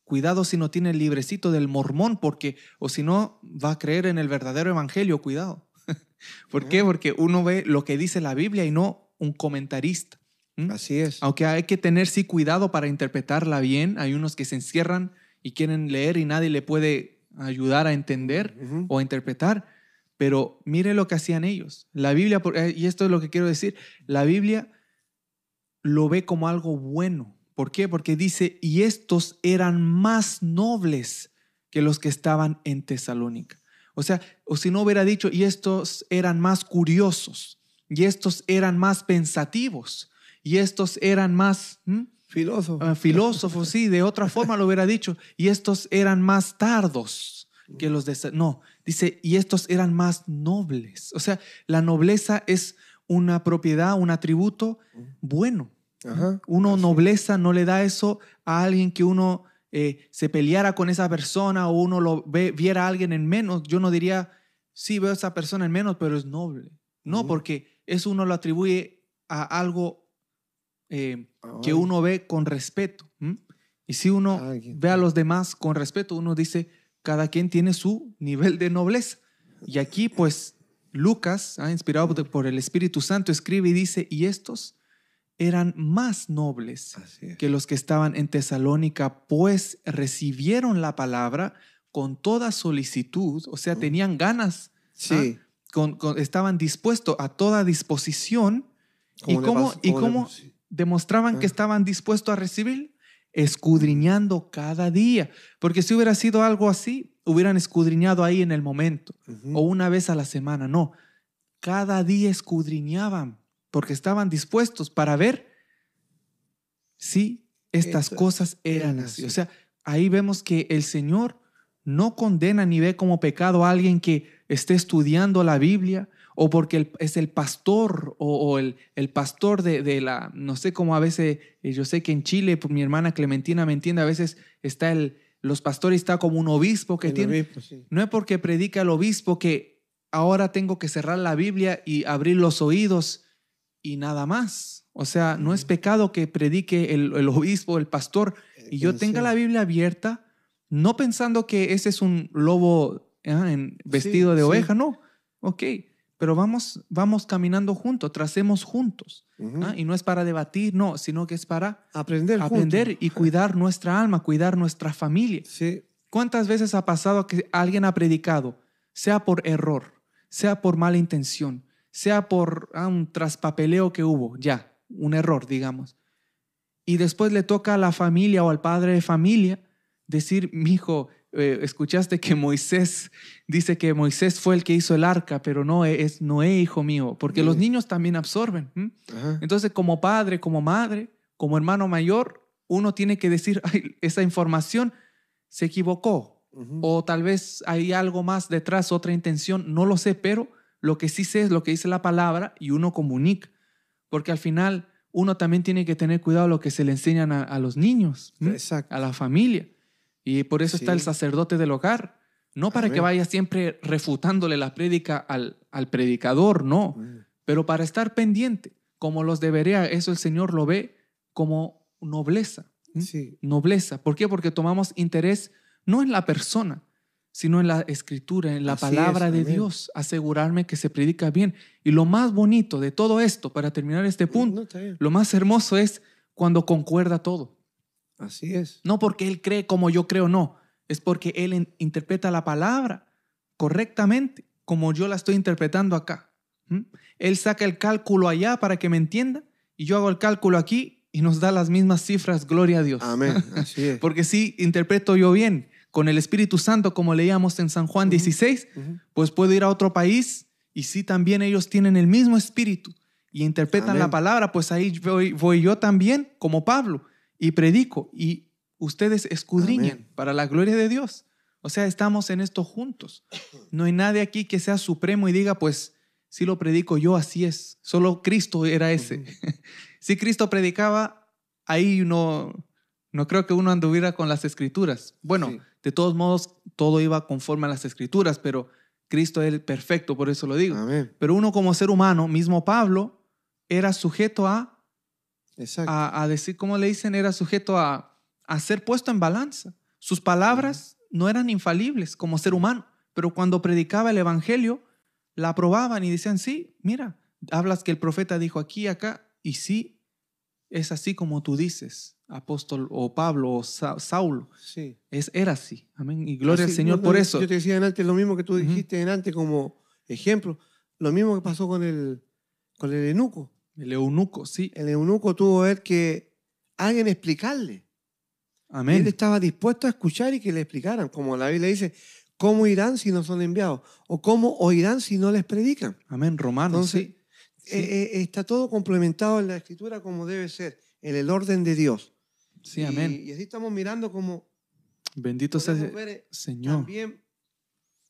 Cuidado si no tiene el librecito del mormón, porque, o si no, va a creer en el verdadero evangelio, cuidado. (laughs) ¿Por qué? Porque uno ve lo que dice la Biblia y no un comentarista. ¿Mm? Así es. Aunque hay que tener sí cuidado para interpretarla bien, hay unos que se encierran y quieren leer y nadie le puede ayudar a entender o a interpretar. Pero mire lo que hacían ellos. La Biblia, eh, y esto es lo que quiero decir, la Biblia lo ve como algo bueno. ¿Por qué? Porque dice, y estos eran más nobles que los que estaban en Tesalónica. O sea, o si no hubiera dicho, y estos eran más curiosos, y estos eran más pensativos, y estos eran más... ¿m? Filósofo. Ah, filósofos, sí, de otra forma lo hubiera dicho. Y estos eran más tardos que los de... No, dice, y estos eran más nobles. O sea, la nobleza es una propiedad, un atributo bueno. Ajá. Uno Así. nobleza no le da eso a alguien que uno eh, se peleara con esa persona o uno lo ve- viera a alguien en menos. Yo no diría, sí, veo a esa persona en menos, pero es noble. No, porque eso uno lo atribuye a algo eh, que uno ve con respeto. ¿m? Y si uno ve a los demás con respeto, uno dice, cada quien tiene su nivel de nobleza. Y aquí, pues, Lucas, ah, inspirado por- el Espíritu Santo, escribe y dice, y estos eran más nobles es. que los que estaban en Tesalónica, pues recibieron la palabra con toda solicitud, o sea, tenían ganas, Sí. con- con- estaban dispuestos a toda disposición ¿Y cómo- y como le- cómo-. Demostraban que estaban dispuestos a recibir, escudriñando cada día. Porque si hubiera sido algo así, hubieran escudriñado ahí en el momento o una vez a la semana. No, cada día escudriñaban porque estaban dispuestos para ver si estas cosas eran eran así. así. O sea, ahí vemos que el Señor no condena ni ve como pecado a alguien que esté estudiando la Biblia o porque es el pastor o, o el, el pastor de, de la, no sé cómo a veces, eh, yo sé que en Chile, pues, mi hermana Clementina me entiende, a veces está el, los pastores está como un obispo que El tiene, obispo, sí. no es porque predica el obispo que ahora tengo que cerrar la Biblia y abrir los oídos y nada más. O sea, no es pecado que predique el, el obispo, el pastor, y yo tenga la Biblia abierta, no pensando que ese es un lobo ah, en- vestido de sí. oveja, no. Ok, pero vamos, vamos caminando juntos, tracemos juntos. Ah, Y no es para debatir, no, sino que es para Aprender juntos. aprender y cuidar nuestra alma, cuidar nuestra familia. Sí. ¿Cuántas veces ha pasado que alguien ha predicado, sea por error, sea por mala intención, sea por ah, un traspapeleo que hubo, ya, un error, digamos? Y después le toca a la familia o al padre de familia decir, mi hijo, escuchaste que Moisés dice que Moisés fue el que hizo el arca, pero no es Noé, hijo mío, porque los Sí. niños también absorben. Entonces, como padre, como madre, como hermano mayor, uno tiene que decir, "Ay, esa información se equivocó o tal vez hay algo más detrás, otra intención, no lo sé, pero lo que sí sé es lo que dice la palabra y uno comunica, porque al final uno también tiene que tener cuidado lo que se le enseñan a, a los niños, a la familia. Y por eso está el sacerdote del hogar, no para que vaya siempre refutándole la prédica al, al predicador, no, pero para estar pendiente, como los debería, eso el Señor lo ve como nobleza. Sí. Nobleza. ¿Por qué? Porque tomamos interés no en la persona, sino en la escritura, en la Así palabra es, de amén. Dios, asegurarme que se predica bien. Y lo más bonito de todo esto, para terminar este punto, No, lo más hermoso es cuando concuerda todo. Así es. No porque Él cree como yo creo, no. Es porque Él in- interpreta la palabra correctamente, como yo la estoy interpretando acá. ¿Mm? Él saca el cálculo allá para que me entienda y yo hago el cálculo aquí y nos da las mismas cifras, gloria a Dios. Amén. (laughs) Así es. Porque si interpreto yo bien con el Espíritu Santo, como leíamos en San Juan Ujú. 16, Ujú. pues puedo ir a otro país y si también ellos tienen el mismo espíritu y interpretan Amén. la palabra, pues ahí voy, voy yo también como Pablo y predico y ustedes escudriñan Amén. para la gloria de Dios. O sea, estamos en esto juntos. No hay nadie aquí que sea supremo y diga, pues si lo predico yo, así es. Solo Cristo era ese. (laughs) Si Cristo predicaba, ahí no, no creo que uno anduviera con las escrituras. Bueno, Sí. de todos modos, todo iba conforme a las escrituras, pero Cristo es el perfecto, por eso lo digo. Amén. Pero uno como ser humano, mismo Pablo, era sujeto a. a, a decir, ¿cómo le dicen? Era sujeto a, a ser puesto en balanza. Sus palabras no eran infalibles como ser humano, pero cuando predicaba el Evangelio, la aprobaban y decían, sí, mira, hablas que el profeta dijo aquí, acá, y sí, es así como tú dices, apóstol o Pablo o Sa- Saulo. sí. Es, era así. Amén. Y gloria Así, al Señor no, por eso. Yo te decía antes lo mismo que tú dijiste antes como ejemplo. Lo mismo que pasó con el, con el eunuco. El eunuco, sí. El eunuco tuvo ver que alguien explicarle. Él Amén. estaba dispuesto a escuchar y que le explicaran. Como la Biblia dice, ¿cómo irán si no son enviados? O ¿cómo oirán si no les predican? Amén. Romanos, Entonces, sí. Eh, eh, está todo complementado en la escritura como debe ser, en el orden de Dios. sí, Y- amén. Y, así estamos mirando como Bendito sea el eh, Señor. también,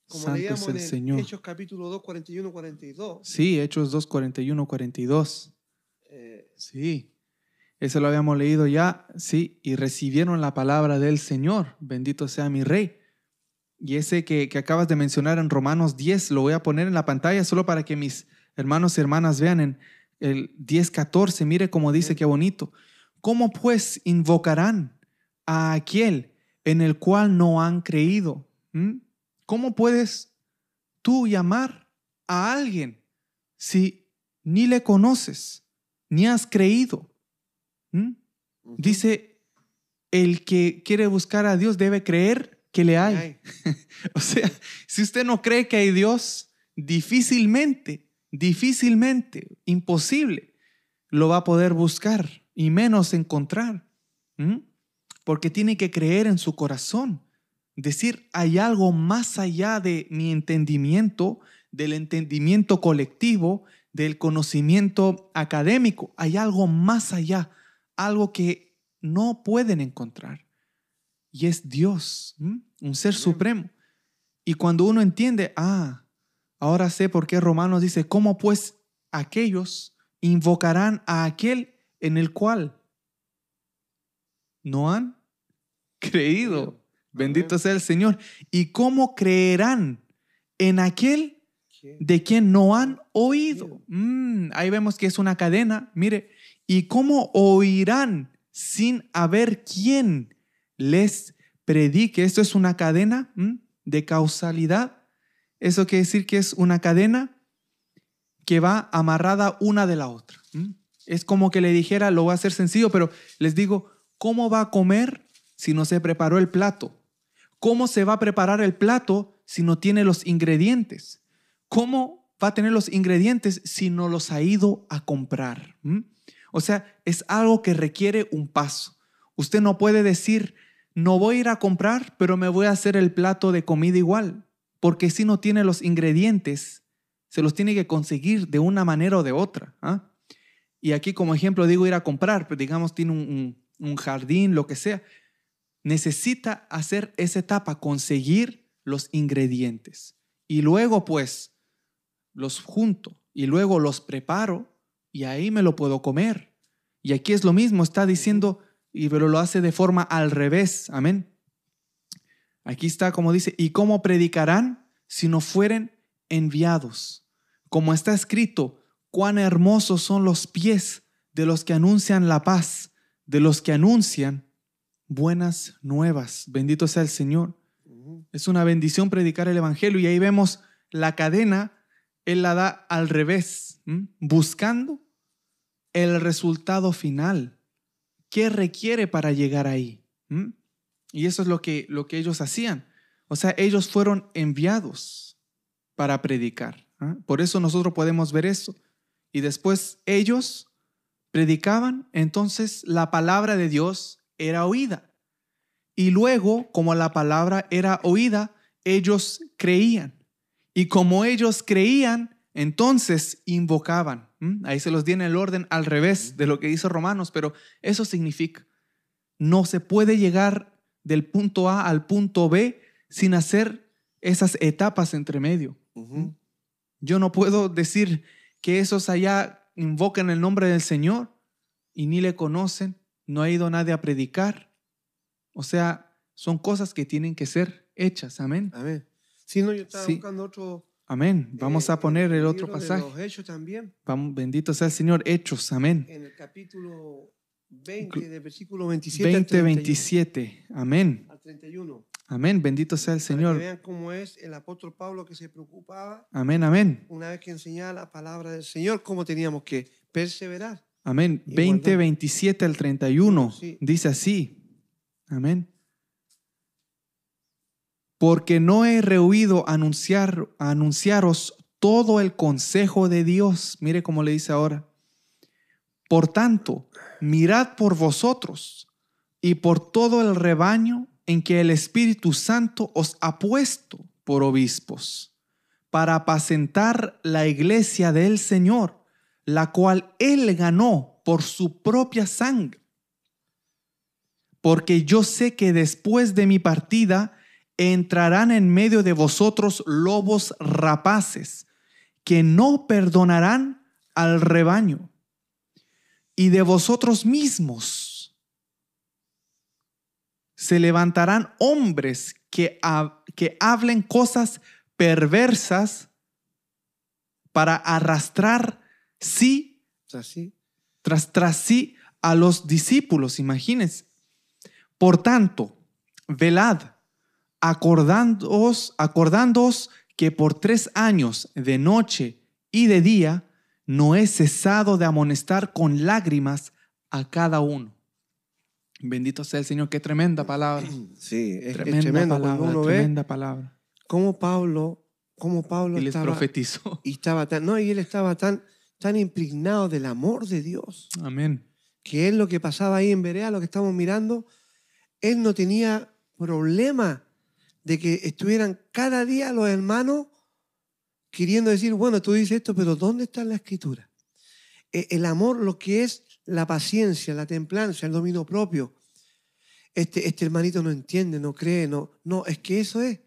como Santo es leíamos el en Señor. Hechos capítulo 2, 41, 42. Sí, Hechos 2, 41, 42. eh, Sí. Eso lo habíamos leído ya, sí, y recibieron la palabra del Señor. Bendito sea mi rey. Y ese que, que acabas de mencionar en Romanos 10, lo voy a poner en la pantalla solo para que mis hermanos y hermanas vean en el 10.14. Mire cómo dice, qué bonito. ¿Cómo pues invocarán a aquel en el cual no han creído? ¿Mm? ¿Cómo puedes tú llamar a alguien si ni le conoces, ni has creído? ¿Mm? Dice, el que quiere buscar a Dios debe creer que le hay. (laughs) o sea, si usted no cree que hay Dios, difícilmente, difícilmente, imposible, lo va a poder buscar y menos encontrar. ¿Mm? Porque tiene que creer en su corazón. Decir, hay algo más allá de mi entendimiento, del entendimiento colectivo, del conocimiento académico. Hay algo más allá, algo que no pueden encontrar. Y es Dios, un ser supremo. Y cuando uno entiende, ah, ahora sé por qué Romanos dice, ¿cómo pues aquellos invocarán a aquel en el cual no han creído? Bendito sea el Señor. ¿Y cómo creerán en aquel de quien no han oído? Mm, ahí vemos que es una cadena. Mire, ¿y cómo oirán sin haber quien les predique? Esto es una cadena de causalidad. Eso quiere decir que es una cadena que va amarrada una de la otra. Es como que le dijera, lo voy a hacer sencillo, pero les digo, ¿cómo va a comer si no se preparó el plato? ¿Cómo se va a preparar el plato si no tiene los ingredientes? ¿Cómo va a tener los ingredientes si no los ha ido a comprar? O sea, es algo que requiere un paso. Usted no puede decir, no voy a ir a comprar, pero me voy a hacer el plato de comida igual, porque si no tiene los ingredientes, se los tiene que conseguir de una manera o de otra. ¿ah? Y aquí como ejemplo digo ir a comprar, pero digamos tiene un jardín, lo que sea. Necesita hacer esa etapa, conseguir los ingredientes. Y luego pues los junto y luego los preparo y ahí me lo puedo comer. Y aquí es lo mismo, está diciendo, y pero lo hace de forma al revés. Amén. Aquí está como dice, ¿y cómo predicarán si no fueren enviados? Como está escrito, cuán hermosos son los pies de los que anuncian la paz, de los que anuncian buenas nuevas. Bendito sea el Señor. Es una bendición predicar el Evangelio y ahí vemos la cadena, Él la da al revés, buscando el resultado final. ¿Qué requiere para llegar ahí? Y eso es lo que, lo que ellos hacían. O sea, ellos fueron enviados para predicar. ¿ah? Por eso nosotros podemos ver eso. Y después ellos predicaban, entonces la palabra de Dios era oída. Y luego, como la palabra era oída, ellos creían. Y como ellos creían, entonces invocaban. Ahí se los di en el orden al revés de lo que dice Romanos, pero eso significa, no se puede llegar del punto A al punto B sin hacer esas etapas entre medio. Yo no puedo decir que esos allá invocan el nombre del Señor y ni le conocen, no ha ido nadie a predicar. O sea, son cosas que tienen que ser hechas. Amén. Amén. Si no, yo estaba buscando otro Amén. Vamos a eh, poner el, otro pasaje. los Hechos también. Vamos, bendito sea el Señor. Hechos. Amén. En el capítulo 20, del versículo 27 20, 27. Amén. Al 31. Amén. Bendito sea el Señor. vean cómo es el apóstol Pablo que se preocupaba. Amén, amén. Una vez que enseñaba la palabra del Señor, cómo teníamos que perseverar. Amén. 20, 27 al 31. Dice así. Amén porque no he rehuido anunciar, anunciaros todo el consejo de Dios. Mire cómo le dice ahora. Por tanto, mirad por vosotros y por todo el rebaño en que el Espíritu Santo os ha puesto por obispos, para apacentar la iglesia del Señor, la cual Él ganó por su propia sangre. Porque yo sé que después de mi partida, entrarán en medio de vosotros lobos rapaces, que no perdonarán al rebaño. y de vosotros mismos se levantarán hombres que, que hablen cosas perversas para arrastrar sí Así. tras, tras sí a los discípulos, imagínense. Por tanto, velad, acordándoos, acordándoos que por tres años, de noche y de día, no he cesado de amonestar con lágrimas a cada uno. Bendito sea el Señor, qué tremenda palabra. Sí, es, es Tremenda tremendo palabra, ve tremenda palabra. cómo Pablo, cómo Pablo Y les estaba, profetizó. y estaba tan, no, y él estaba tan, tan impregnado del amor de Dios, Amén. que es lo que pasaba ahí en Berea, lo que estamos mirando, él no tenía problema de que estuvieran cada día los hermanos queriendo decir, bueno, tú dices esto, pero ¿dónde está la escritura? E- El amor, lo que es la paciencia, la templanza, el dominio propio. Este, este hermanito no entiende, no cree, no, no, es que eso es.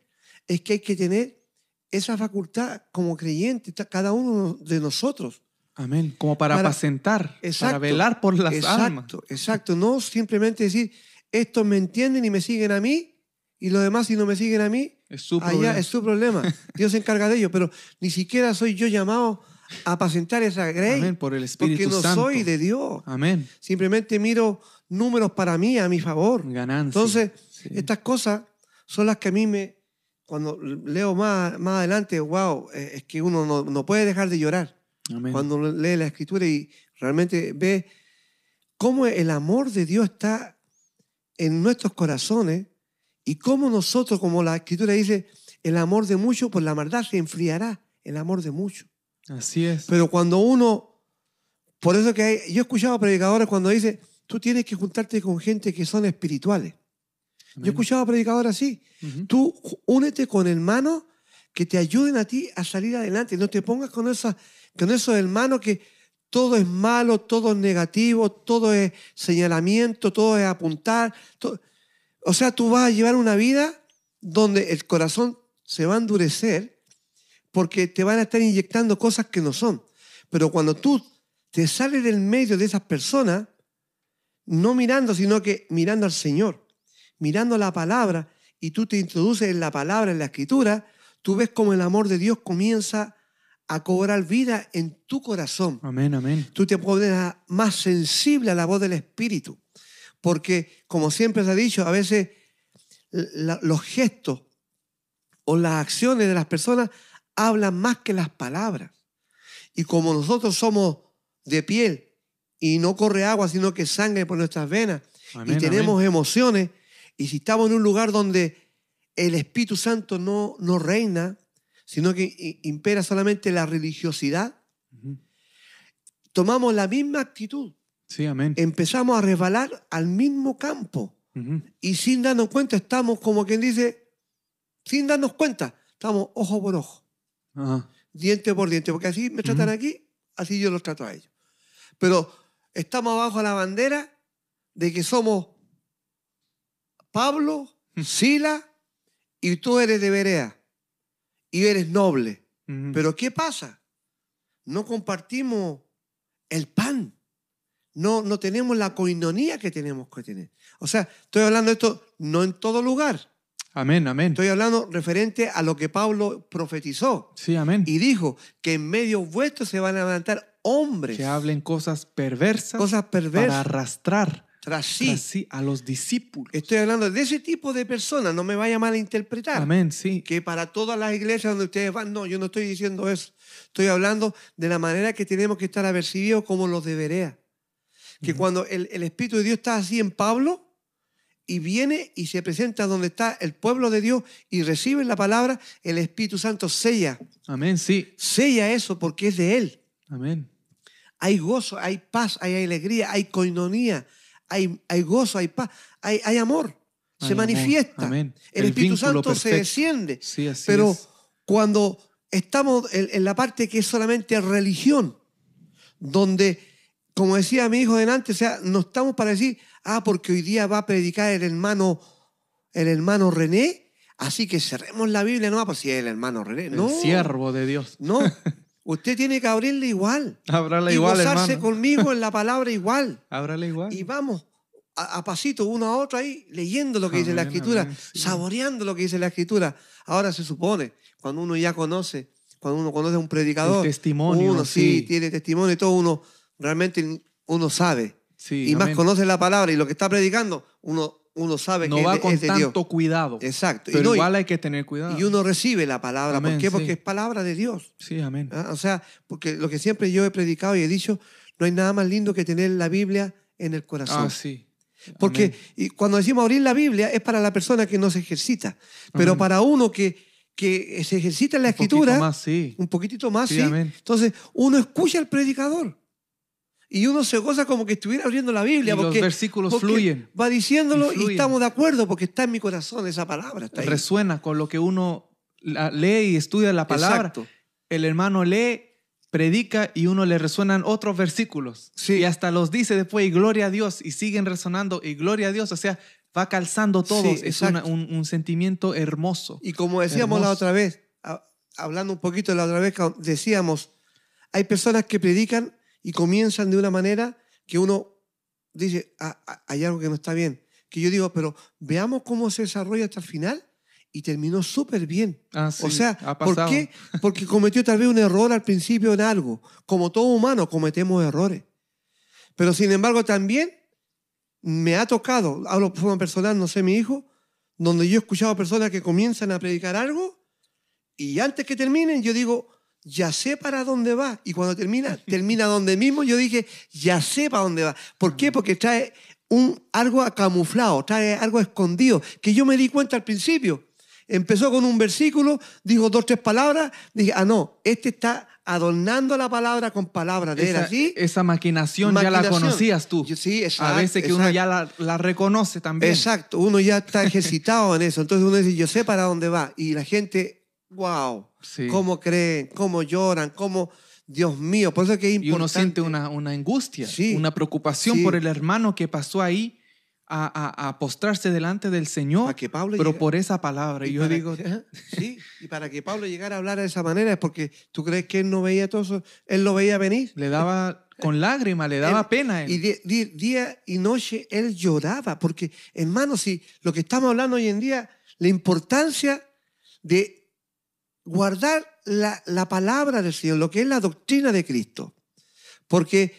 Es que hay que tener esa facultad como creyente, cada uno de nosotros. Amén. Como para, Para- apacentar, para Exacto, velar por las almas. exacto, exacto. No simplemente decir, estos me entienden y me siguen a mí, y los demás si no me siguen a mí, Es su allá problema. es su problema. (laughs) Dios se encarga de ello, pero ni siquiera soy yo llamado a apacentar esa grey, Amén. Por el Espíritu porque no Santo. soy de Dios. Amén. Simplemente miro números para mí, a mi favor. Ganancia. Entonces, Sí. estas cosas son las que a mí me, cuando leo más, más adelante, wow, eh, es que uno no, no puede dejar de llorar Amén. cuando lee la escritura y realmente ve cómo el amor de Dios está en nuestros corazones y cómo nosotros, como la escritura dice, el amor de muchos, por la maldad se enfriará, el amor de muchos. Así es. Pero cuando uno, por eso que hay, yo he escuchado a predicadores cuando dice, tú tienes que juntarte con gente que son espirituales. Yo he Amén. escuchado a predicadores así, tú únete con hermanos que te ayuden a ti a salir adelante. No te pongas con, esas, con esos hermanos que todo es malo, todo es negativo, todo es señalamiento, todo es apuntar. O sea, tú vas a llevar una vida donde el corazón se va a endurecer porque te van a estar inyectando cosas que no son. Pero cuando tú te sales del medio de esas personas, no mirando, sino que mirando al Señor, mirando la palabra, y tú te introduces en la palabra, en la escritura, tú ves como el amor de Dios comienza a cobrar vida en tu corazón. Amén, amén. Tú te pones más sensible a la voz del Espíritu. Porque, como siempre se ha dicho, a veces la- los gestos o las acciones de las personas hablan más que las palabras. Y como nosotros somos de piel y no corre agua, sino que sangre por nuestras venas, Amén, y tenemos emociones, y si estamos en un lugar donde el Espíritu Santo no, no reina, sino que impera solamente la religiosidad, tomamos la misma actitud. Sí, amén. Empezamos a resbalar al mismo campo. Y sin darnos cuenta, estamos como quien dice, sin darnos cuenta, estamos ojo por ojo, diente por diente, porque así me tratan aquí, así yo los trato a ellos. Pero estamos abajo la bandera de que somos Pablo, Sila y tú eres de Berea y eres noble. Pero ¿qué pasa? No compartimos el pan. No, no tenemos la coinonía que tenemos que tener. O sea, estoy hablando de esto no en todo lugar. Amén, amén. Estoy hablando referente a lo que Pablo profetizó. Sí, amén. Y dijo que en medio vuestro se van a levantar hombres, que hablen cosas perversas cosas para perversas, arrastrar tras sí. tras sí a los discípulos. Estoy hablando de ese tipo de personas, no me vaya mal a interpretar. Amén, sí. que para todas las iglesias donde ustedes van, no, yo no estoy diciendo eso. Estoy hablando de la manera que tenemos que estar apercibidos como los de Berea. Que cuando el, el Espíritu de Dios está así en Pablo y viene y se presenta donde está el pueblo de Dios y recibe la palabra, el Espíritu Santo sella, Amén, sí. sella eso porque es de Él. Amén. Hay gozo, hay paz, hay alegría, hay coinonía, hay, hay gozo, hay paz, hay, hay amor. Se amor. manifiesta. Amén. El, El Espíritu Santo se desciende. Sí, así Pero es. cuando estamos en, en la parte que es solamente religión, donde, como decía mi hijo delante, o sea, no estamos para decir, ah, porque hoy día va a predicar el hermano, el hermano René, así que cerremos la Biblia, no, pues si es el hermano René. No, El siervo de Dios. no. (laughs) Usted tiene que abrirle igual. Ábrala y igual, gozarse hermano. conmigo en la palabra igual. (laughs) Ábrala igual. Y vamos a, a pasito uno a otro ahí, leyendo lo que dice la escritura, amén, sí. saboreando lo que dice la escritura. Ahora se supone, cuando uno ya conoce, cuando uno conoce a un predicador, El testimonio, uno sí, sí. tiene testimonio y todo, uno realmente uno sabe. Sí, y más conoce la palabra y lo que está predicando, uno, uno sabe no que va es con es de Dios. tanto cuidado. Exacto. Y, Pero no, igual hay que tener cuidado. y uno recibe la palabra. ¿Por qué? Porque es palabra de Dios. Sí, amén. ¿ah? O sea, porque lo que siempre yo he predicado y he dicho, no hay nada más lindo que tener la Biblia en el corazón. Ah, sí. Porque Amén. y cuando decimos abrir la Biblia es para la persona que no se ejercita. Pero Amén. para uno que, que se ejercita en la Un poquito escritura, más, sí. un poquitito más, Sí. Entonces uno escucha al predicador. Y uno se goza como que estuviera abriendo la Biblia. Y los porque, versículos porque fluyen. Va diciéndolo Y y, fluyen. estamos de acuerdo porque está en mi corazón esa palabra. Está ahí. Resuena con lo que uno la- lee y estudia la palabra. Exacto. El hermano lee, predica y uno le resuenan otros versículos. Sí. Y hasta los dice después y gloria a Dios y siguen resonando y gloria a Dios. O sea, va calzando todos. Sí, es una- un, un sentimiento hermoso. Y como decíamos la Hermoso. otra vez, hablando un poquito de la otra vez, decíamos, hay personas que predican y comienzan de una manera que uno dice, "Ah, ah, hay algo que no está bien. Que yo digo, pero veamos cómo se desarrolla hasta el final y terminó súper bien. Ah, sí, o sea, ha ¿por qué? Porque cometió tal vez un error al principio en algo. Como todo humano cometemos errores. Pero sin embargo también me ha tocado, hablo de forma personal, no sé, mi hijo, donde yo he escuchado personas que comienzan a predicar algo y antes que terminen yo digo, ya sé para dónde va. Y cuando termina, (laughs) termina donde mismo, yo dije, ya sé para dónde va. ¿Por qué? Porque trae un, algo camuflado, trae algo escondido, que yo me di cuenta al principio. Empezó con un versículo, dijo dos, tres palabras, dije, ah, no, este está adornando la palabra con palabras de él Esa, así. esa maquinación, ya la conocías tú. Sí, a exacto, veces que uno ya la, la reconoce también. Exacto, uno ya está ejercitado en eso. Entonces uno dice, yo sé para dónde va. Y la gente, wow, Sí. cómo creen, cómo lloran, cómo, Dios mío. Por eso es que es Y uno importante. siente una, una angustia, Sí. una preocupación Sí. por el hermano que pasó ahí a, a- a postrarse delante del Señor, que Pablo pero por esa palabra. Y yo para digo, que- (laughs) (laughs) sí, y para que Pablo llegara a hablar de esa manera es porque tú crees que él no veía todo eso, él lo veía venir. le daba con lágrimas, le daba (laughs) Él- pena. a él. Y día y noche él lloraba, porque hermano, si lo que estamos hablando hoy en día, la importancia de guardar la, la palabra del Señor, lo que es la doctrina de Cristo. Porque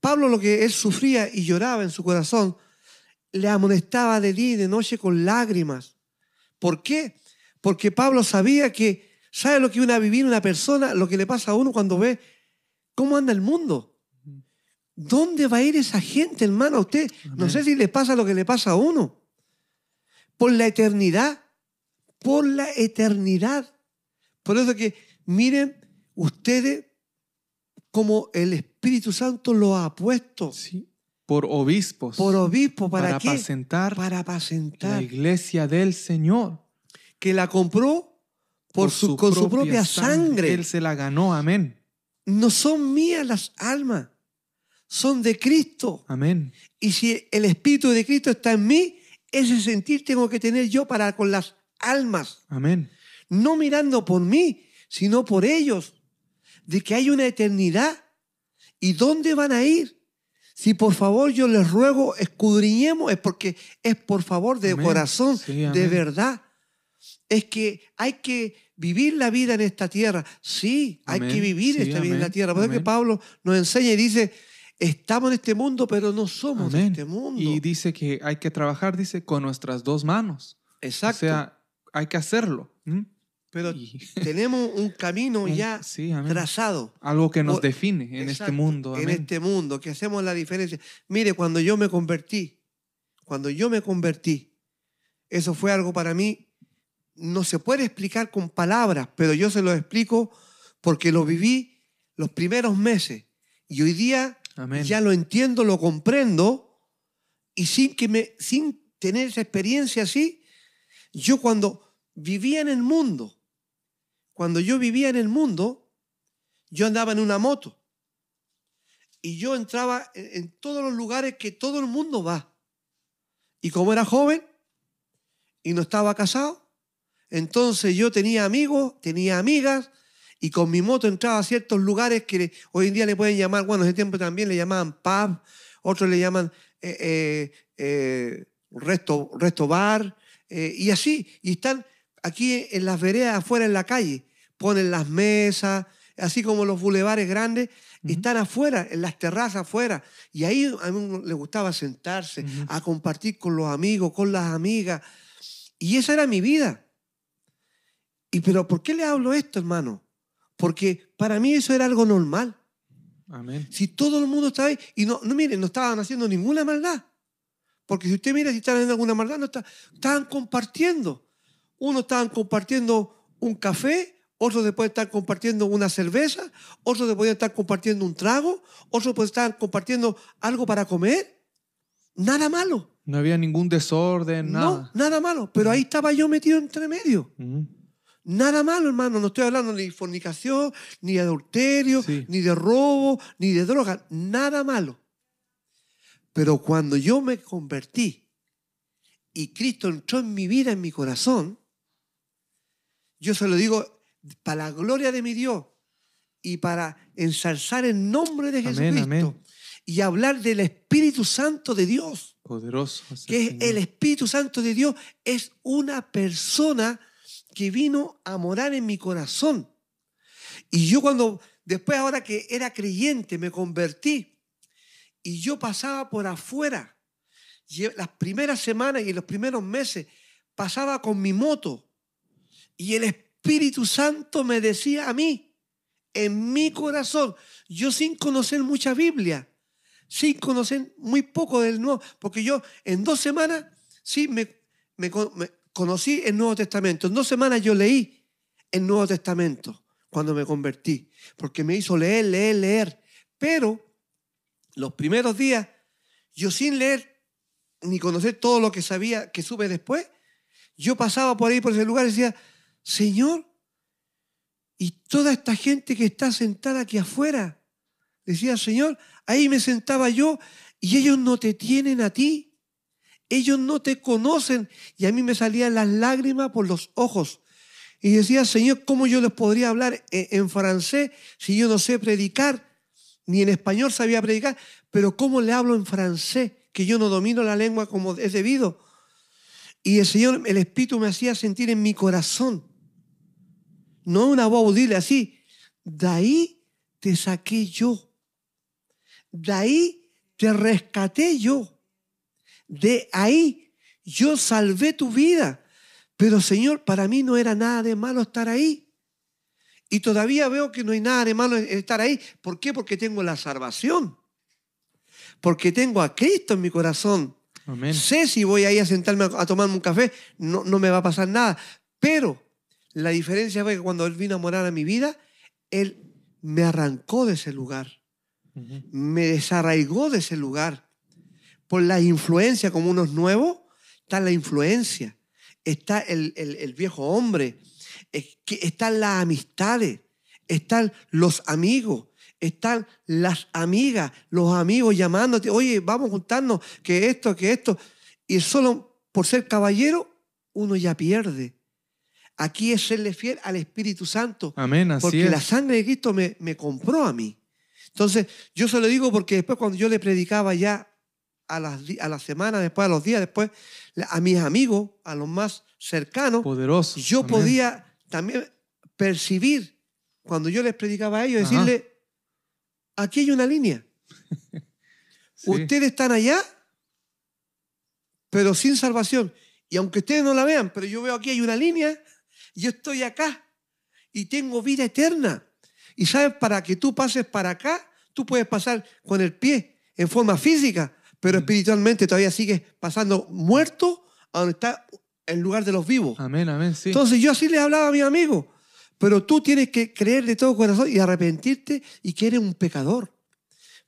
Pablo lo que él sufría y lloraba en su corazón, le amonestaba de día y de noche con lágrimas. ¿Por qué? Porque Pablo sabía que, ¿sabe lo que una vivir una persona, lo que le pasa a uno cuando ve cómo anda el mundo? ¿Dónde va a ir esa gente, hermano? A usted, no sé si le pasa lo que le pasa a uno. Por la eternidad. Por la eternidad. Por eso que miren ustedes como el Espíritu Santo lo ha puesto Sí, por obispos, por obispo. ¿Para, para qué? apacentar Para la apacentar. iglesia del Señor. Que la compró por su, con su propia sangre. Él se la ganó, amén. No son mías las almas, son de Cristo. Amén. Y si el Espíritu de Cristo está en mí, ese sentir tengo que tener yo para con las almas. Amén. No mirando por mí, sino por ellos. De que hay una eternidad. ¿Y dónde van a ir? Si por favor yo les ruego, escudriñemos, es porque es por favor de Amén. corazón, Sí, de verdad. Es que hay que vivir la vida en esta tierra. Sí, hay que vivir Sí, esta vida en la tierra. Por eso que. Pablo nos enseña y dice, estamos en este mundo, pero no somos de este mundo. Y dice que hay que trabajar, dice, con nuestras dos manos. Exacto. O sea, hay que hacerlo. ¿m? pero Y- tenemos un camino (laughs) ya sí, trazado. Algo que nos define en este mundo. En este mundo, que hacemos la diferencia. Mire, cuando yo me convertí, cuando yo me convertí, eso fue algo para mí, no se puede explicar con palabras, pero yo se lo explico porque lo viví los primeros meses. Y hoy día Amén. ya lo entiendo, lo comprendo, y sin, que me, sin tener esa experiencia así, yo cuando vivía en el mundo, cuando yo vivía en el mundo, yo andaba en una moto. Y yo entraba en, todos los lugares que todo el mundo va. Y como era joven y no estaba casado, entonces yo tenía amigos, tenía amigas, y con mi moto entraba a ciertos lugares que hoy en día le pueden llamar, bueno, en ese tiempo también le llamaban pub, otros le llaman eh, eh, eh, resto, resto bar, y así, y están aquí en las veredas afuera en la calle, ponen las mesas, así como los bulevares grandes, están afuera, en las terrazas afuera. Y ahí a mí le gustaba sentarse, a compartir con los amigos, con las amigas. Y esa era mi vida. Y pero ¿por qué le hablo esto, hermano? Porque para mí eso era algo normal. Amén. Si todo el mundo estaba ahí, y no, no miren, no estaban haciendo ninguna maldad. Porque si usted mira si estaban haciendo alguna maldad, no estaban compartiendo. Uno estaban compartiendo un café, otros después estar compartiendo una cerveza, otros después estar compartiendo un trago, otros pueden estar compartiendo algo para comer. Nada malo. No había ningún desorden, nada. No, nada malo. Pero ahí estaba yo metido entre medio. Nada malo, hermano. No estoy hablando ni de fornicación, ni de adulterio, ni de robo, ni de droga. Nada malo. Pero cuando yo me convertí y Cristo entró en mi vida, en mi corazón, yo se lo digo para la gloria de mi Dios y para ensalzar el nombre de Jesucristo y hablar del Espíritu Santo de Dios. Poderoso. Que es el Espíritu Santo de Dios es una persona que vino a morar en mi corazón. Y yo cuando, después ahora que era creyente, me convertí y yo pasaba por afuera, las primeras semanas y los primeros meses, pasaba con mi moto y el Espíritu Santo me decía a mí, en mi corazón, yo sin conocer mucha Biblia, sin conocer muy poco del Nuevo, porque yo en dos semanas sí me, me, conocí el Nuevo Testamento, en dos semanas yo leí el Nuevo Testamento cuando me convertí, porque me hizo leer, leer, leer, pero los primeros días, yo sin leer ni conocer todo lo que sabía, que supe después, yo pasaba por ahí, por ese lugar y decía, Señor, y toda esta gente que está sentada aquí afuera, decía, Señor, ahí me sentaba yo y ellos no te tienen a ti, ellos no te conocen y a mí me salían las lágrimas por los ojos. Y decía, Señor, ¿cómo yo les podría hablar en, francés si yo no sé predicar? Ni en español sabía predicar, pero ¿cómo le hablo en francés? Que yo no domino la lengua como es debido. Y el Señor, el Espíritu me hacía sentir en mi corazón no una voz audible así. De ahí te saqué yo. De ahí te rescaté yo. De ahí yo salvé tu vida. Pero Señor, para mí no era nada de malo estar ahí. Y todavía veo que no hay nada de malo estar ahí. ¿Por qué? Porque tengo la salvación. Porque tengo a Cristo en mi corazón. Sé si voy ahí a sentarme a, tomarme un café, no, no me va a pasar nada. Pero la diferencia fue que cuando Él vino a morar a mi vida, Él me arrancó de ese lugar, me desarraigó de ese lugar. Por la influencia, como uno es nuevo, está la influencia, está el, viejo hombre, están las amistades, están los amigos, están las amigas, los amigos llamándote, oye, vamos a juntarnos, que esto, que esto. Y solo por ser caballero, uno ya pierde. Aquí es serle fiel al Espíritu Santo. Amén, así Porque la sangre de Cristo me, compró a mí. Entonces, yo se lo digo porque después cuando yo le predicaba ya a las, a la semana, después a los días, después a mis amigos, a los más cercanos, Poderoso. yo podía también percibir cuando yo les predicaba a ellos, decirle, aquí hay una línea. (laughs) Ustedes están allá, pero sin salvación. Y aunque ustedes no la vean, pero yo veo aquí hay una línea yo estoy acá y tengo vida eterna. Y sabes, para que tú pases para acá, tú puedes pasar con el pie en forma física, pero mm. espiritualmente todavía sigues pasando muerto a donde está el lugar de los vivos. Amén, amén, sí. Entonces yo así le hablaba a mi amigo, pero tú tienes que creer de todo corazón y arrepentirte y que eres un pecador.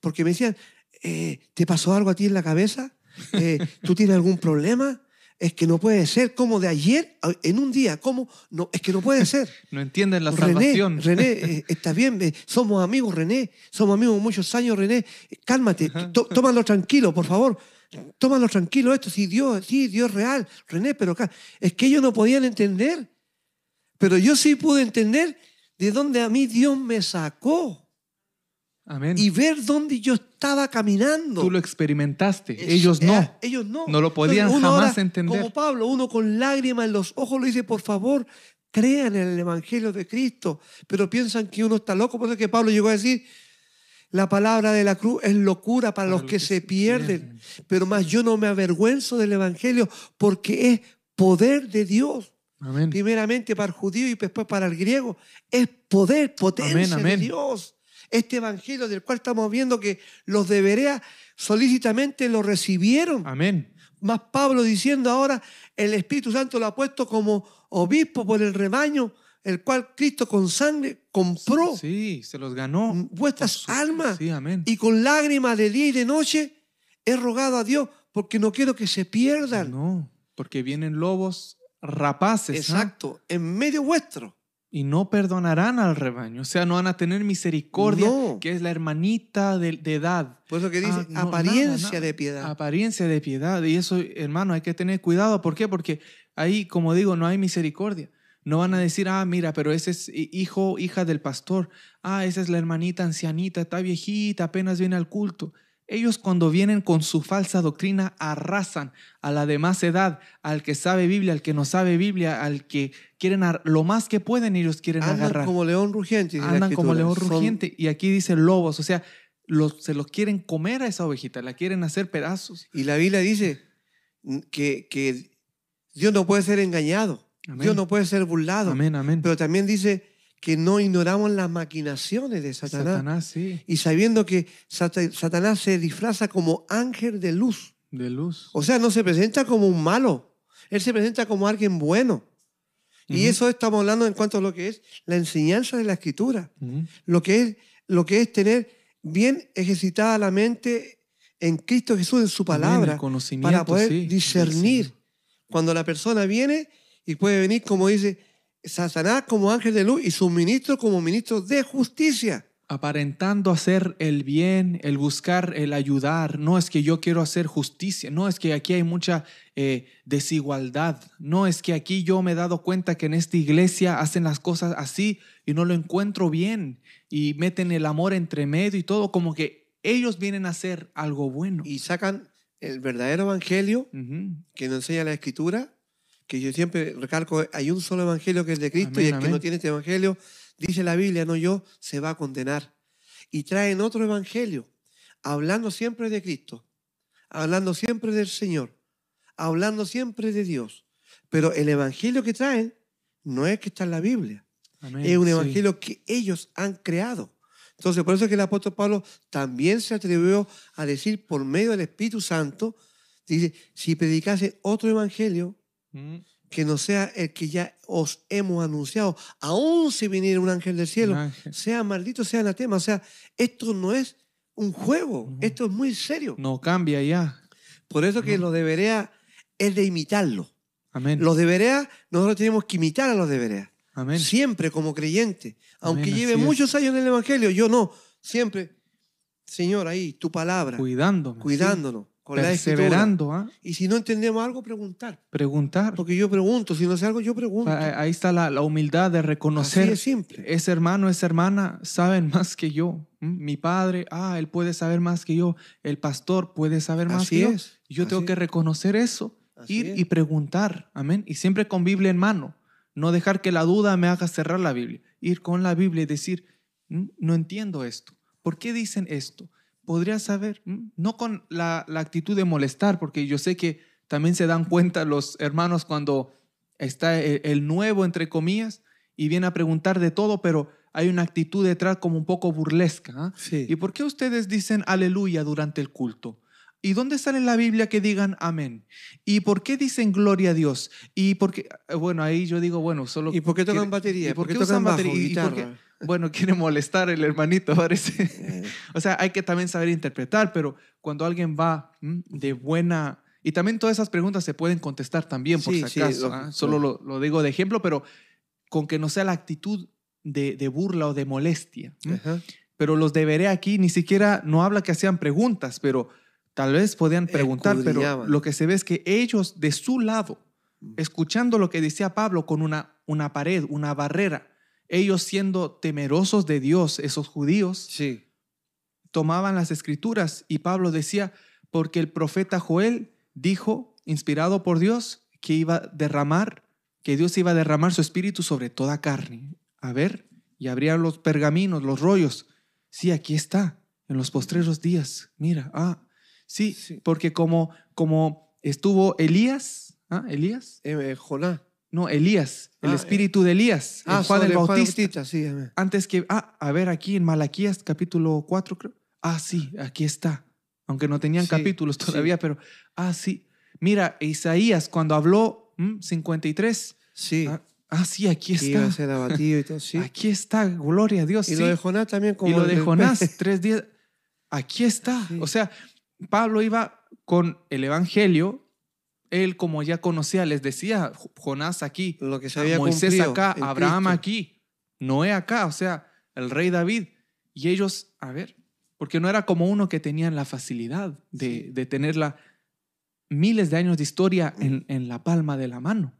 Porque me decían, eh, ¿te pasó algo a ti en la cabeza? Eh, ¿Tú tienes algún problema? Es que no puede ser como de ayer en un día, ¿cómo? No, es que no puede ser. (laughs) no entienden la salvación. René, (laughs) eh, está bien, eh, somos amigos, René, somos amigos muchos años, René, cálmate, tómalo tranquilo, por favor, tómalo tranquilo esto, sí, Dios, sí, Dios real, René, pero es que ellos no podían entender, pero yo sí pude entender de donde a mí Dios me sacó Amén. y ver dónde yo estaba caminando. Tú lo experimentaste, ellos eh, no. ellos no. No lo podían Entonces, uno jamás ahora, entender. Como Pablo, uno con lágrimas en los ojos le dice, por favor, crean en el Evangelio de Cristo. Pero piensan que uno está loco. Por eso es que Pablo llegó a decir, la palabra de la cruz es locura para, los que, se pierden. Pero más yo no me avergüenzo del Evangelio porque es poder de Dios. Amén. Primeramente para el judío y después para el griego. Es poder, potencia Amén, amén. de Dios. Este evangelio del cual estamos viendo que los de Berea solícitamente lo recibieron. Amén. Más Pablo diciendo ahora, el Espíritu Santo lo ha puesto como obispo por el rebaño, el cual Cristo con sangre compró Sí, se los ganó. vuestras su- almas. Sí, amén. Y con lágrimas de día y de noche he rogado a Dios porque no quiero que se pierdan. No, porque vienen lobos rapaces. ¿ah? Exacto, en medio vuestro. Y no perdonarán al rebaño. O sea, no van a tener misericordia, No. que es la hermanita de, de edad. Por eso que dice Ah, no, apariencia nada, nada. de piedad. Apariencia de piedad. Y eso, hermano, hay que tener cuidado. ¿Por qué? Porque ahí, como digo, no hay misericordia. No van a decir, ah, mira, pero ese es hi- hijo, hija del pastor. Ah, esa es la hermanita ancianita, está viejita, apenas viene al culto. Ellos cuando vienen con su falsa doctrina arrasan a la demás edad, al que sabe Biblia, al que no sabe Biblia, al que quieren, lo más que pueden ellos quieren Andan agarrar. como león rugiente. Andan como león. Son- rugiente. Y aquí dice lobos, o sea, los, se los quieren comer a esa ovejita, la quieren hacer pedazos. Y la Biblia dice que, que Dios no puede ser engañado. Amén. Dios no puede ser burlado. Amén, amén. Pero también dice que no ignoramos las maquinaciones de Satanás. Satanás, sí, Y sabiendo que Sata- Satanás se disfraza como ángel de luz. de luz. O sea, no se presenta como un malo. Él se presenta como alguien bueno. Y eso estamos hablando en cuanto a lo que es la enseñanza de la escritura. Lo que es, lo que es tener bien ejercitada la mente en Cristo Jesús, en su palabra, para poder sí, discernir. sí. Cuando la persona viene y puede venir, como dice Satanás, como ángel de luz y sus ministros como ministros de justicia. Aparentando hacer el bien, el buscar, el ayudar. No es que yo quiero hacer justicia, no es que aquí hay mucha eh, desigualdad, no es que aquí yo me he dado cuenta que en esta iglesia hacen las cosas así y no lo encuentro bien y meten el amor entre medio y todo, como que ellos vienen a hacer algo bueno. Y sacan el verdadero evangelio que nos enseña la escritura, que yo siempre recalco, hay un solo evangelio que es de Cristo Amén, y el que no tiene este evangelio, dice la Biblia, no yo, se va a condenar. Y traen otro evangelio, hablando siempre de Cristo, hablando siempre del Señor, hablando siempre de Dios. Pero el evangelio que traen no es que está en la Biblia, Amén, es un sí. evangelio que ellos han creado. Entonces, por eso es que el apóstol Pablo también se atrevió a decir por medio del Espíritu Santo, dice, si predicase otro evangelio. Que no sea el que ya os hemos anunciado, aun si viniera un ángel del cielo, ángel. sea maldito, sea anatema. O sea, esto no es un juego, esto es muy serio. No cambia ya. Por eso que lo de Berea es de imitarlo. Amén. Los de Berea, nosotros tenemos que imitar a los de Berea. Amén. Siempre como creyente. Aunque Amén, lleve muchos años en el Evangelio, yo no. Siempre, Señor, ahí, tu palabra, Cuidándonos. sí. Con la. Perseverando, ¿ah? Y si no entendemos algo, preguntar. preguntar. Porque yo pregunto, si no sé algo, yo pregunto. Ah, Ahí está la, la humildad de Así reconocer. es simple. Ese hermano, esa hermana saben (laughs) más que yo. ¿m? Mi padre, ah, él puede saber más que yo. El pastor puede saber más Así que yo. es, yo tengo así que es. reconocer eso, Así ir es. y preguntar. Amén. Y siempre con Biblia en mano. No dejar que la duda me haga cerrar la Biblia. Ir con la Biblia y decir, "Mm, no entiendo esto. ¿Por qué dicen esto? ¿Podría saber? No con la, la actitud de molestar, porque yo sé que también se dan cuenta los hermanos cuando está el, el nuevo, entre comillas, y viene a preguntar de todo, pero hay una actitud detrás como un poco burlesca. ¿ah? Sí. ¿Y por qué ustedes dicen aleluya durante el culto? ¿Y dónde sale en la Biblia que digan amén? ¿Y por qué dicen gloria a Dios? ¿Y por qué? eh, Bueno, ahí yo digo, bueno, solo... ¿Y por qué tocan batería? ¿Y por qué tocan usan bajo, batería? ¿Y por qué? guitarra? Bueno, (laughs) quiere molestar el hermanito, (laughs) parece. Eh, O sea, hay que también saber interpretar, pero cuando alguien va ¿m? de buena... Y también todas esas preguntas se pueden contestar también, por Sí, si sí, acaso. lógico. ¿ah? Solo lo, lo digo de ejemplo, pero con que no sea la actitud de, de burla o de molestia. ajá. Pero los deberé aquí ni siquiera, no habla que hacían preguntas, pero tal vez podían preguntar, pero lo que se ve es que ellos de su lado, Mm. escuchando lo que decía Pablo con una, una pared, una barrera, ellos siendo temerosos de Dios, esos judíos, Sí. tomaban las escrituras y Pablo decía, porque el profeta Joel dijo, inspirado por Dios, que iba a derramar, que Dios iba a derramar su espíritu sobre toda carne. A ver, y abrían los pergaminos, los rollos. Sí, aquí está, en los postreros días. Mira, ah, sí, Sí. porque como, como estuvo Elías, ¿ah? Elías, Eh, Jonás. no, Elías, el Ah, espíritu de Elías, el Ah, el Juan Bautista Bautista, sí. antes que, ah, a ver aquí en Malaquías capítulo 4, creo. Ah, sí, aquí está. Aunque no tenían Sí, capítulos todavía, pero, ah, sí. Mira, Isaías cuando habló, ¿m? 53. Sí. Ah, ah, sí, aquí que iba a está. ser abatido y todo, sí. Aquí está, gloria a Dios. y sí. lo de Jonás también como... y lo de Jonás, tres días. Aquí está. Sí. O sea, Pablo iba con el Evangelio. Él, como ya conocía, les decía, Jonás aquí, Lo que se a había Moisés acá, Abraham Cristo. aquí, Noé acá, o sea, el rey David. Y ellos, a ver, porque no era como uno que tenían la facilidad de, Sí. de tener la miles de años de historia en, en la palma de la mano.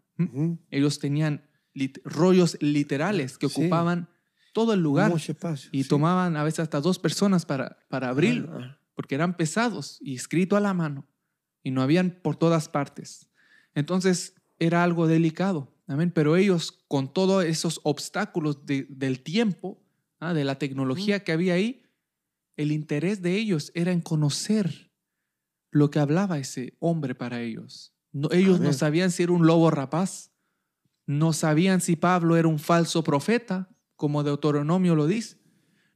Ellos tenían lit- rollos literales que Sí. ocupaban todo el lugar Mucho espacio. y sí. tomaban a veces hasta dos personas para, para abrirlo Ah, porque eran pesados y escrito a la mano y no habían por todas partes. Entonces era algo delicado, amén. Pero ellos, con todos esos obstáculos de- del tiempo, ah, de la tecnología que había ahí, el interés de ellos era en conocer lo que hablaba ese hombre para ellos. No- ellos no sabían si era un lobo rapaz, no sabían si Pablo era un falso profeta, como Deuteronomio lo dice.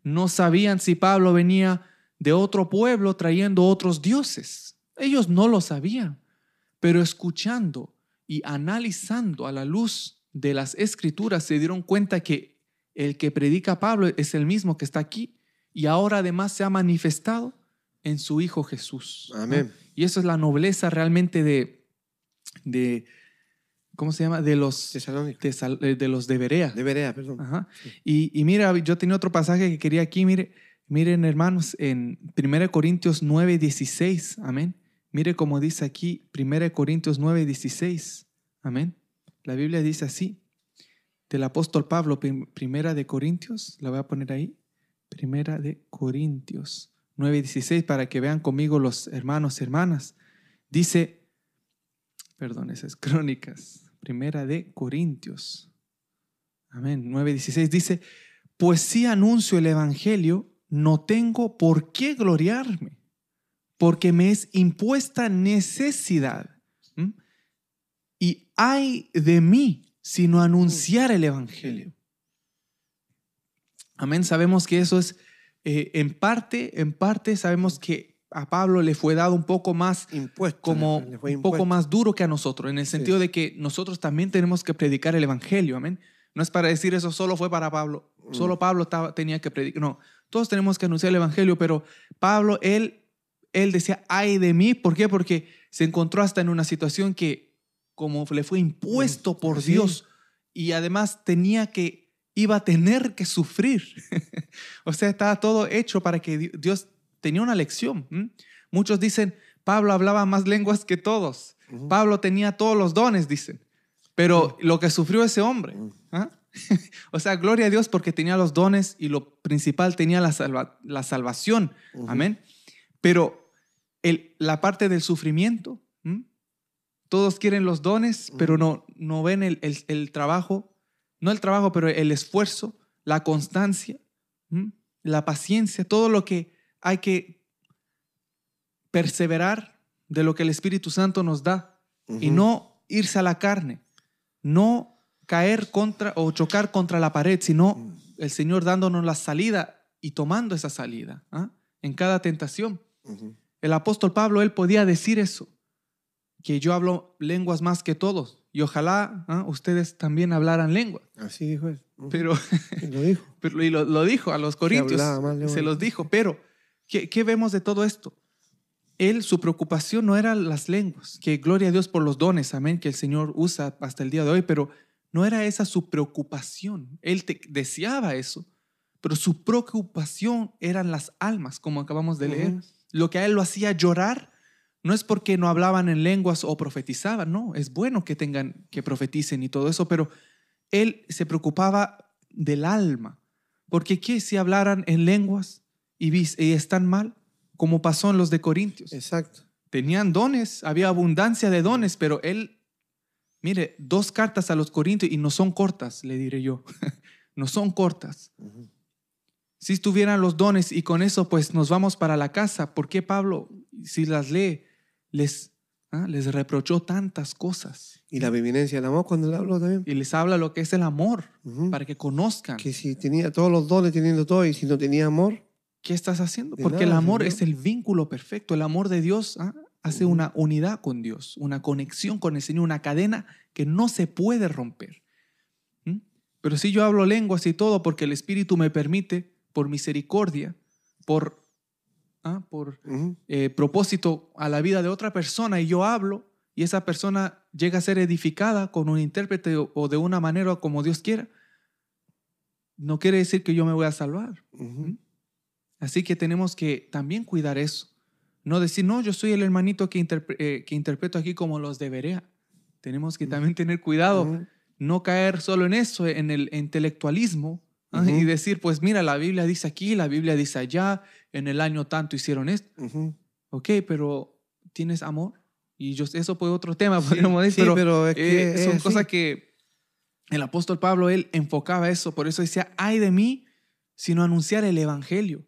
No sabían si Pablo venía de otro pueblo trayendo otros dioses. Ellos no lo sabían, pero escuchando y analizando a la luz de las escrituras se dieron cuenta que el que predica Pablo es el mismo que está aquí y ahora además se ha manifestado en su Hijo Jesús. ¿no? Amén. Y eso es la nobleza realmente de, de ¿cómo se llama? De los de, eh, de los de Berea. De Berea, perdón. Ajá. Y, y mira, yo tenía otro pasaje que quería aquí, mire, miren hermanos, en 1 Corintios 9, 16, amén. Mire cómo dice aquí 1 Corintios 9, 16, amén. La Biblia dice así, del apóstol Pablo, prim- primera de Corintios, la voy a poner ahí, primera Corintios 9, 16, para que vean conmigo los hermanos y hermanas. Dice, perdón, esas (laughs) crónicas, primera de Corintios. Amén. 9:16 dice, pues si anuncio el Evangelio, no tengo por qué gloriarme, porque me es impuesta necesidad. ¿Mm? Y hay de mí si no anunciar el Evangelio. Amén. Sabemos que eso es, eh, en parte, en parte sabemos que a Pablo le fue dado un poco más Impuesto. como un poco más duro que a nosotros, en el Sí. sentido de que nosotros también tenemos que predicar el Evangelio, amén. No es para decir eso solo fue para Pablo, Mm. solo Pablo estaba- tenía que predicar, no, todos tenemos que anunciar el Evangelio, pero Pablo, él, él decía, ay de mí, ¿por qué? Porque se encontró hasta en una situación que como le fue impuesto por Sí. Dios y además tenía que, iba a tener que sufrir. (laughs) o sea, estaba todo hecho para que Di- Dios tenía una lección. Muchos dicen, Pablo hablaba más lenguas que todos. Pablo tenía todos los dones, dicen. Pero lo que sufrió ese hombre. (laughs) o sea, gloria a Dios porque tenía los dones y lo principal tenía la, salva- la salvación. Amén. Pero el, la parte del sufrimiento, ¿m? todos quieren los dones, pero no, no ven el, el- el trabajo, no el trabajo, pero el esfuerzo, la constancia, ¿m? la paciencia, todo lo que hay que perseverar de lo que el Espíritu Santo nos da y no irse a la carne, no caer contra o chocar contra la pared, sino el Señor dándonos la salida y tomando esa salida ¿ah? en cada tentación. Ujú. El apóstol Pablo, él podía decir eso, que yo hablo lenguas más que todos y ojalá ¿ah? ustedes también hablaran lengua. Así dijo él. Ujú. Pero, Sí, lo dijo. (laughs) pero y lo, lo dijo a los corintios, lengua. se los dijo, pero ¿qué, qué vemos de todo esto? Él, su preocupación no eran las lenguas, que gloria a Dios por los dones, amén, que el Señor usa hasta el día de hoy, pero no era esa su preocupación. Él te- deseaba eso, pero su preocupación eran las almas, como acabamos de leer. Lo que a él lo hacía llorar no es porque no hablaban en lenguas o profetizaban, no, es bueno que tengan, que profeticen y todo eso, pero él se preocupaba del alma. Porque ¿qué si hablaran en lenguas y, y están mal? Como pasó en los de Corintios. Exacto. Tenían dones, había abundancia de dones, pero él, mire, dos cartas a los Corintios y no son cortas, le diré yo. (laughs) no son cortas. Ujú. Si estuvieran los dones y con eso pues nos vamos para la casa, ¿por qué Pablo, si las lee, les, ah, les reprochó tantas cosas? Y la preeminencia del amor cuando le habló también. Y les habla lo que es el amor, Ujú. para que conozcan Que si tenía todos los dones, teniendo todo, y si no tenía amor, qué estás haciendo. Porque el nada, amor Señor. es el vínculo perfecto. El amor de Dios ah, hace una unidad con Dios, una conexión con el Señor, una cadena que no se puede romper. ¿Mm? Pero si yo hablo lenguas y todo porque el Espíritu me permite, por misericordia, por, ah, por eh, propósito a la vida de otra persona y yo hablo y esa persona llega a ser edificada con un intérprete o, o de una manera como Dios quiera, no quiere decir que yo me voy a salvar. Así que tenemos que también cuidar eso. No decir, no, yo soy el hermanito que, interpre- eh, que interpreto aquí como los de Berea. Tenemos que también tener cuidado, no caer solo en eso, en el intelectualismo, ¿ah? Y decir, pues mira, la Biblia dice aquí, la Biblia dice allá, en el año tanto hicieron esto. Ok, pero ¿tienes amor? Y yo, eso fue otro tema, podríamos decir, Sí, pero, pero es que eh, es son así. cosas que el apóstol Pablo, él enfocaba eso, por eso decía, ay de mí si no anunciar el evangelio.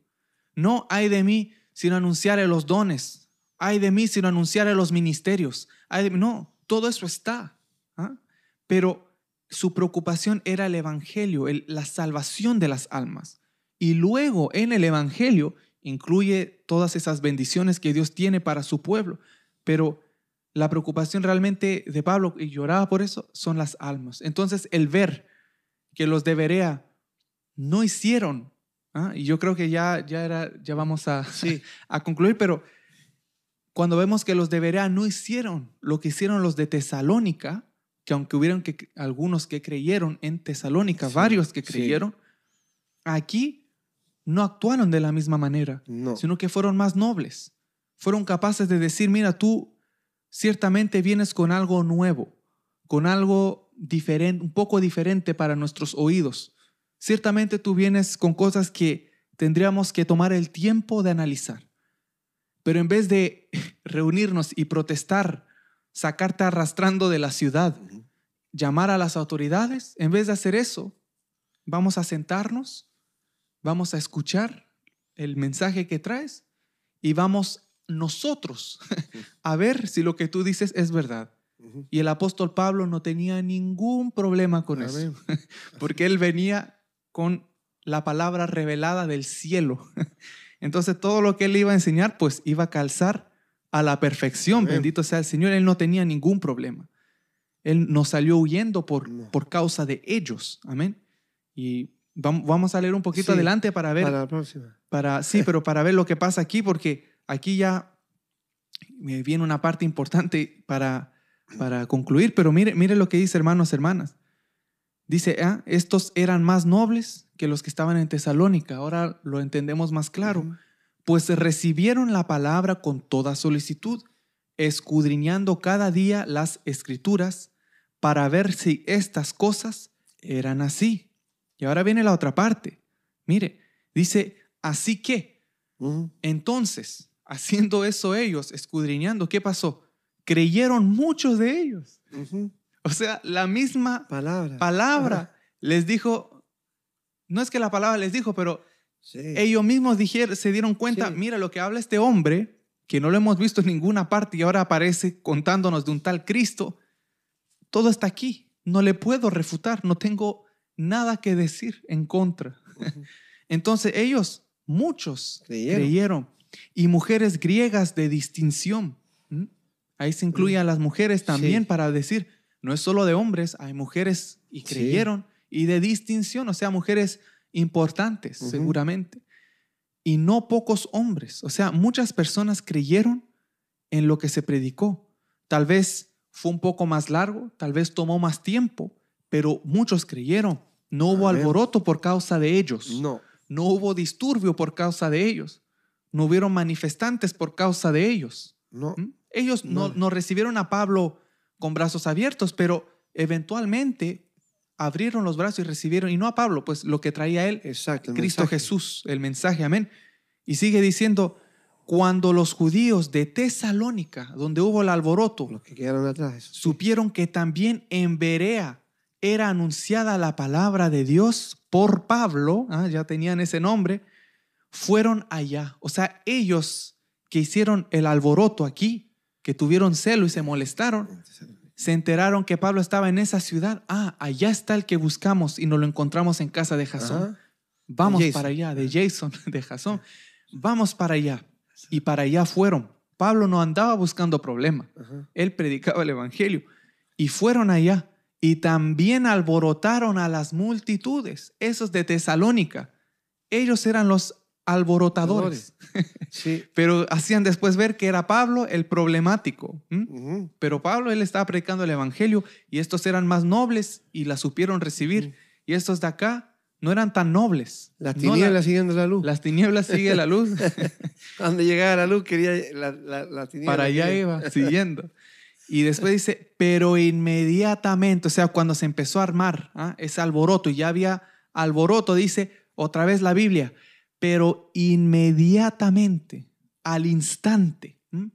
No hay de mí si no anunciar los dones. Hay de mí si no anunciar los ministerios. Ay de mí- no, todo eso está. ¿ah? Pero su preocupación era el evangelio, el- la salvación de las almas. Y luego en el evangelio incluye todas esas bendiciones que Dios tiene para su pueblo. Pero la preocupación realmente de Pablo, y lloraba por eso, son las almas. Entonces el ver que los de Berea no hicieron, ¿ah? y yo creo que ya, ya, era, ya vamos a, Sí. (laughs) a concluir, pero cuando vemos que los de Berea no hicieron lo que hicieron los de Tesalónica, que aunque hubieron que, algunos que creyeron en Tesalónica, Sí, varios que sí. creyeron, aquí no actuaron de la misma manera, No. sino que fueron más nobles. Fueron capaces de decir, mira, tú ciertamente vienes con algo nuevo, con algo diferente, un poco diferente para nuestros oídos. Ciertamente tú vienes con cosas que tendríamos que tomar el tiempo de analizar. Pero en vez de (laughs) reunirnos y protestar, sacarte arrastrando de la ciudad, llamar a las autoridades, en vez de hacer eso, vamos a sentarnos, vamos a escuchar el mensaje que traes y vamos nosotros (laughs) a ver si lo que tú dices es verdad. Y el apóstol Pablo no tenía ningún problema con eso, (laughs) porque él venía con la palabra revelada del cielo. (laughs) Entonces todo lo que él iba a enseñar, pues iba a calzar a la perfección. Amén. Bendito sea el Señor, él no tenía ningún problema. Él no salió huyendo por, No. por causa de ellos. Amén. Y vam- vamos a leer un poquito Sí, adelante para ver Para la próxima. para, sí, pero para ver lo que pasa aquí, porque aquí ya me viene una parte importante para, para concluir, pero mire, mire lo que dice hermanos, hermanas. Dice, ah, estos eran más nobles que los que estaban en Tesalónica, ahora lo entendemos más claro, pues recibieron la palabra con toda solicitud, escudriñando cada día las escrituras para ver si estas cosas eran así. Y ahora viene la otra parte. Mire, dice, así que, entonces, (laughs) haciendo eso ellos, escudriñando, ¿qué pasó? Creyeron muchos de ellos. Ujú. O sea, la misma Palabra. palabra les dijo, no es que la palabra les dijo, pero Sí. ellos mismos dijeron, se dieron cuenta, Sí. mira lo que habla este hombre, que no lo hemos visto en ninguna parte y ahora aparece contándonos de un tal Cristo. Todo está aquí, no le puedo refutar, no tengo nada que decir en contra. (laughs) Entonces ellos, muchos, Creyeron. creyeron. Y mujeres griegas de distinción. Ahí se incluye a las mujeres también Sí. para decir, no es solo de hombres, hay mujeres y Sí. creyeron y de distinción, o sea, mujeres importantes, seguramente. Y no pocos hombres, o sea, muchas personas creyeron en lo que se predicó. Tal vez fue un poco más largo, tal vez tomó más tiempo, pero muchos creyeron. No hubo alboroto por causa de ellos. No. No hubo disturbio por causa de ellos. No hubieron manifestantes por causa de ellos. No. ¿Mm? Ellos no, Nada. no recibieron a Pablo con brazos abiertos, pero eventualmente abrieron los brazos y recibieron, y no a Pablo, pues lo que traía él, Exacto. Cristo mensaje. Jesús, el mensaje, amén. Y sigue diciendo, cuando los judíos de Tesalónica, donde hubo el alboroto, Los que quedaron atrás. eso sí. supieron que también en Berea era anunciada la palabra de Dios por Pablo, ah, ya tenían ese nombre, fueron allá. O sea, ellos que hicieron el alboroto aquí, que tuvieron celo y se molestaron, se enteraron que Pablo estaba en esa ciudad. Ah, allá está el que buscamos y nos lo encontramos en casa de Jasón. Ajá. Vamos para allá, de Jason, (laughs) de Jasón. Vamos para allá. Y para allá fueron. Pablo no andaba buscando problema. Ajá. Él predicaba el Evangelio. Y fueron allá. Y también alborotaron a las multitudes, esos de Tesalónica. Ellos eran los alborotadores. Sí. (laughs) Pero hacían después ver que era Pablo el problemático. Pero Pablo, él estaba predicando el Evangelio y estos eran más nobles y la supieron recibir. Y estos de acá no eran tan nobles. Las No tinieblas la- siguiendo la luz. las tinieblas sigue la luz. (laughs) Donde llegaba la luz quería la, la, la tiniebla Para allá iba, siguiendo. Y después dice, pero inmediatamente, o sea, cuando se empezó a armar ¿ah? ese alboroto, y ya había alboroto, dice otra vez la Biblia, pero inmediatamente, al instante, ¿m?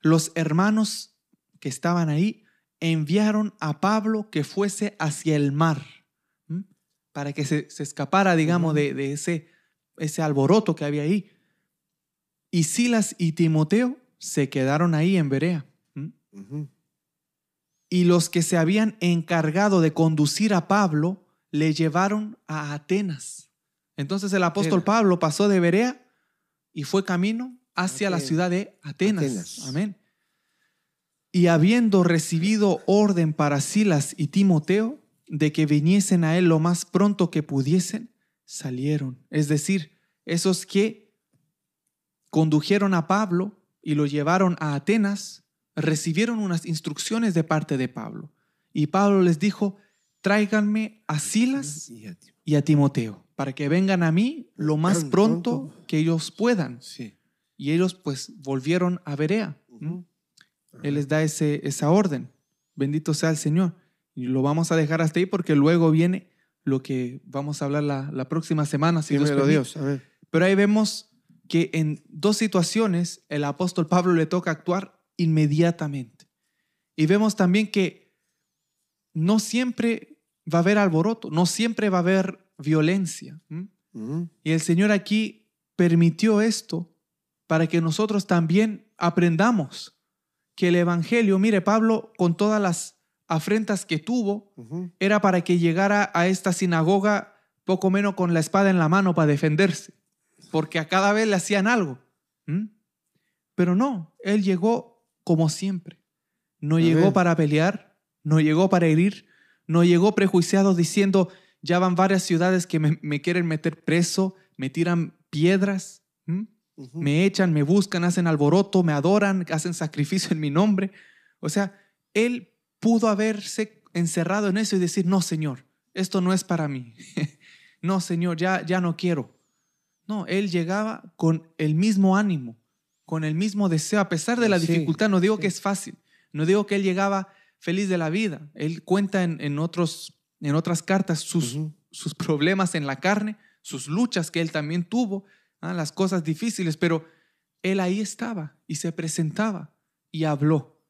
los hermanos que estaban ahí enviaron a Pablo que fuese hacia el mar, ¿m? para que se, se escapara, digamos, de, de ese, ese alboroto que había ahí. Y Silas y Timoteo se quedaron ahí en Berea. Y los que se habían encargado de conducir a Pablo le llevaron a Atenas. Entonces el apóstol. Pablo pasó de Berea y fue camino hacia la ciudad de Atenas. Atenas. Amén. Y habiendo recibido orden para Silas y Timoteo de que viniesen a él lo más pronto que pudiesen, salieron. Es decir, esos que condujeron a Pablo y lo llevaron a Atenas, recibieron unas instrucciones de parte de Pablo. Y Pablo les dijo, tráiganme a Silas y a Timoteo, para que vengan a mí lo más pronto pronto. que ellos puedan. Sí. Y ellos pues volvieron a Berea. Ujú. Él les da ese, esa orden. Bendito sea el Señor. Y lo vamos a dejar hasta ahí porque luego viene lo que vamos a hablar la, la próxima semana. Si Dios. Dios. Amén. Pero ahí vemos que en dos situaciones el apóstol Pablo le toca actuar inmediatamente. Y vemos también que no siempre va a haber alboroto, no siempre va a haber violencia. Y el Señor aquí permitió esto para que nosotros también aprendamos que el Evangelio, mire, Pablo con todas las afrentas que tuvo, era para que llegara a esta sinagoga poco menos con la espada en la mano para defenderse, porque a cada vez le hacían algo. Pero no, él llegó como siempre. No llegó para pelear, no llegó para herir, no llegó prejuiciado diciendo, ya van varias ciudades que me, me quieren meter preso, me tiran piedras, me echan, me buscan, hacen alboroto, me adoran, hacen sacrificio en mi nombre. O sea, él pudo haberse encerrado en eso y decir, no, Señor, esto no es para mí. (laughs) no, Señor, ya, ya no quiero. No, él llegaba con el mismo ánimo, con el mismo deseo, a pesar de la Sí, dificultad. No digo sí. que es fácil, no digo que él llegaba feliz de la vida. Él cuenta en, en otros, en otras cartas sus, sus problemas en la carne, sus luchas que él también tuvo, ah, las cosas difíciles, pero él ahí estaba y se presentaba y habló.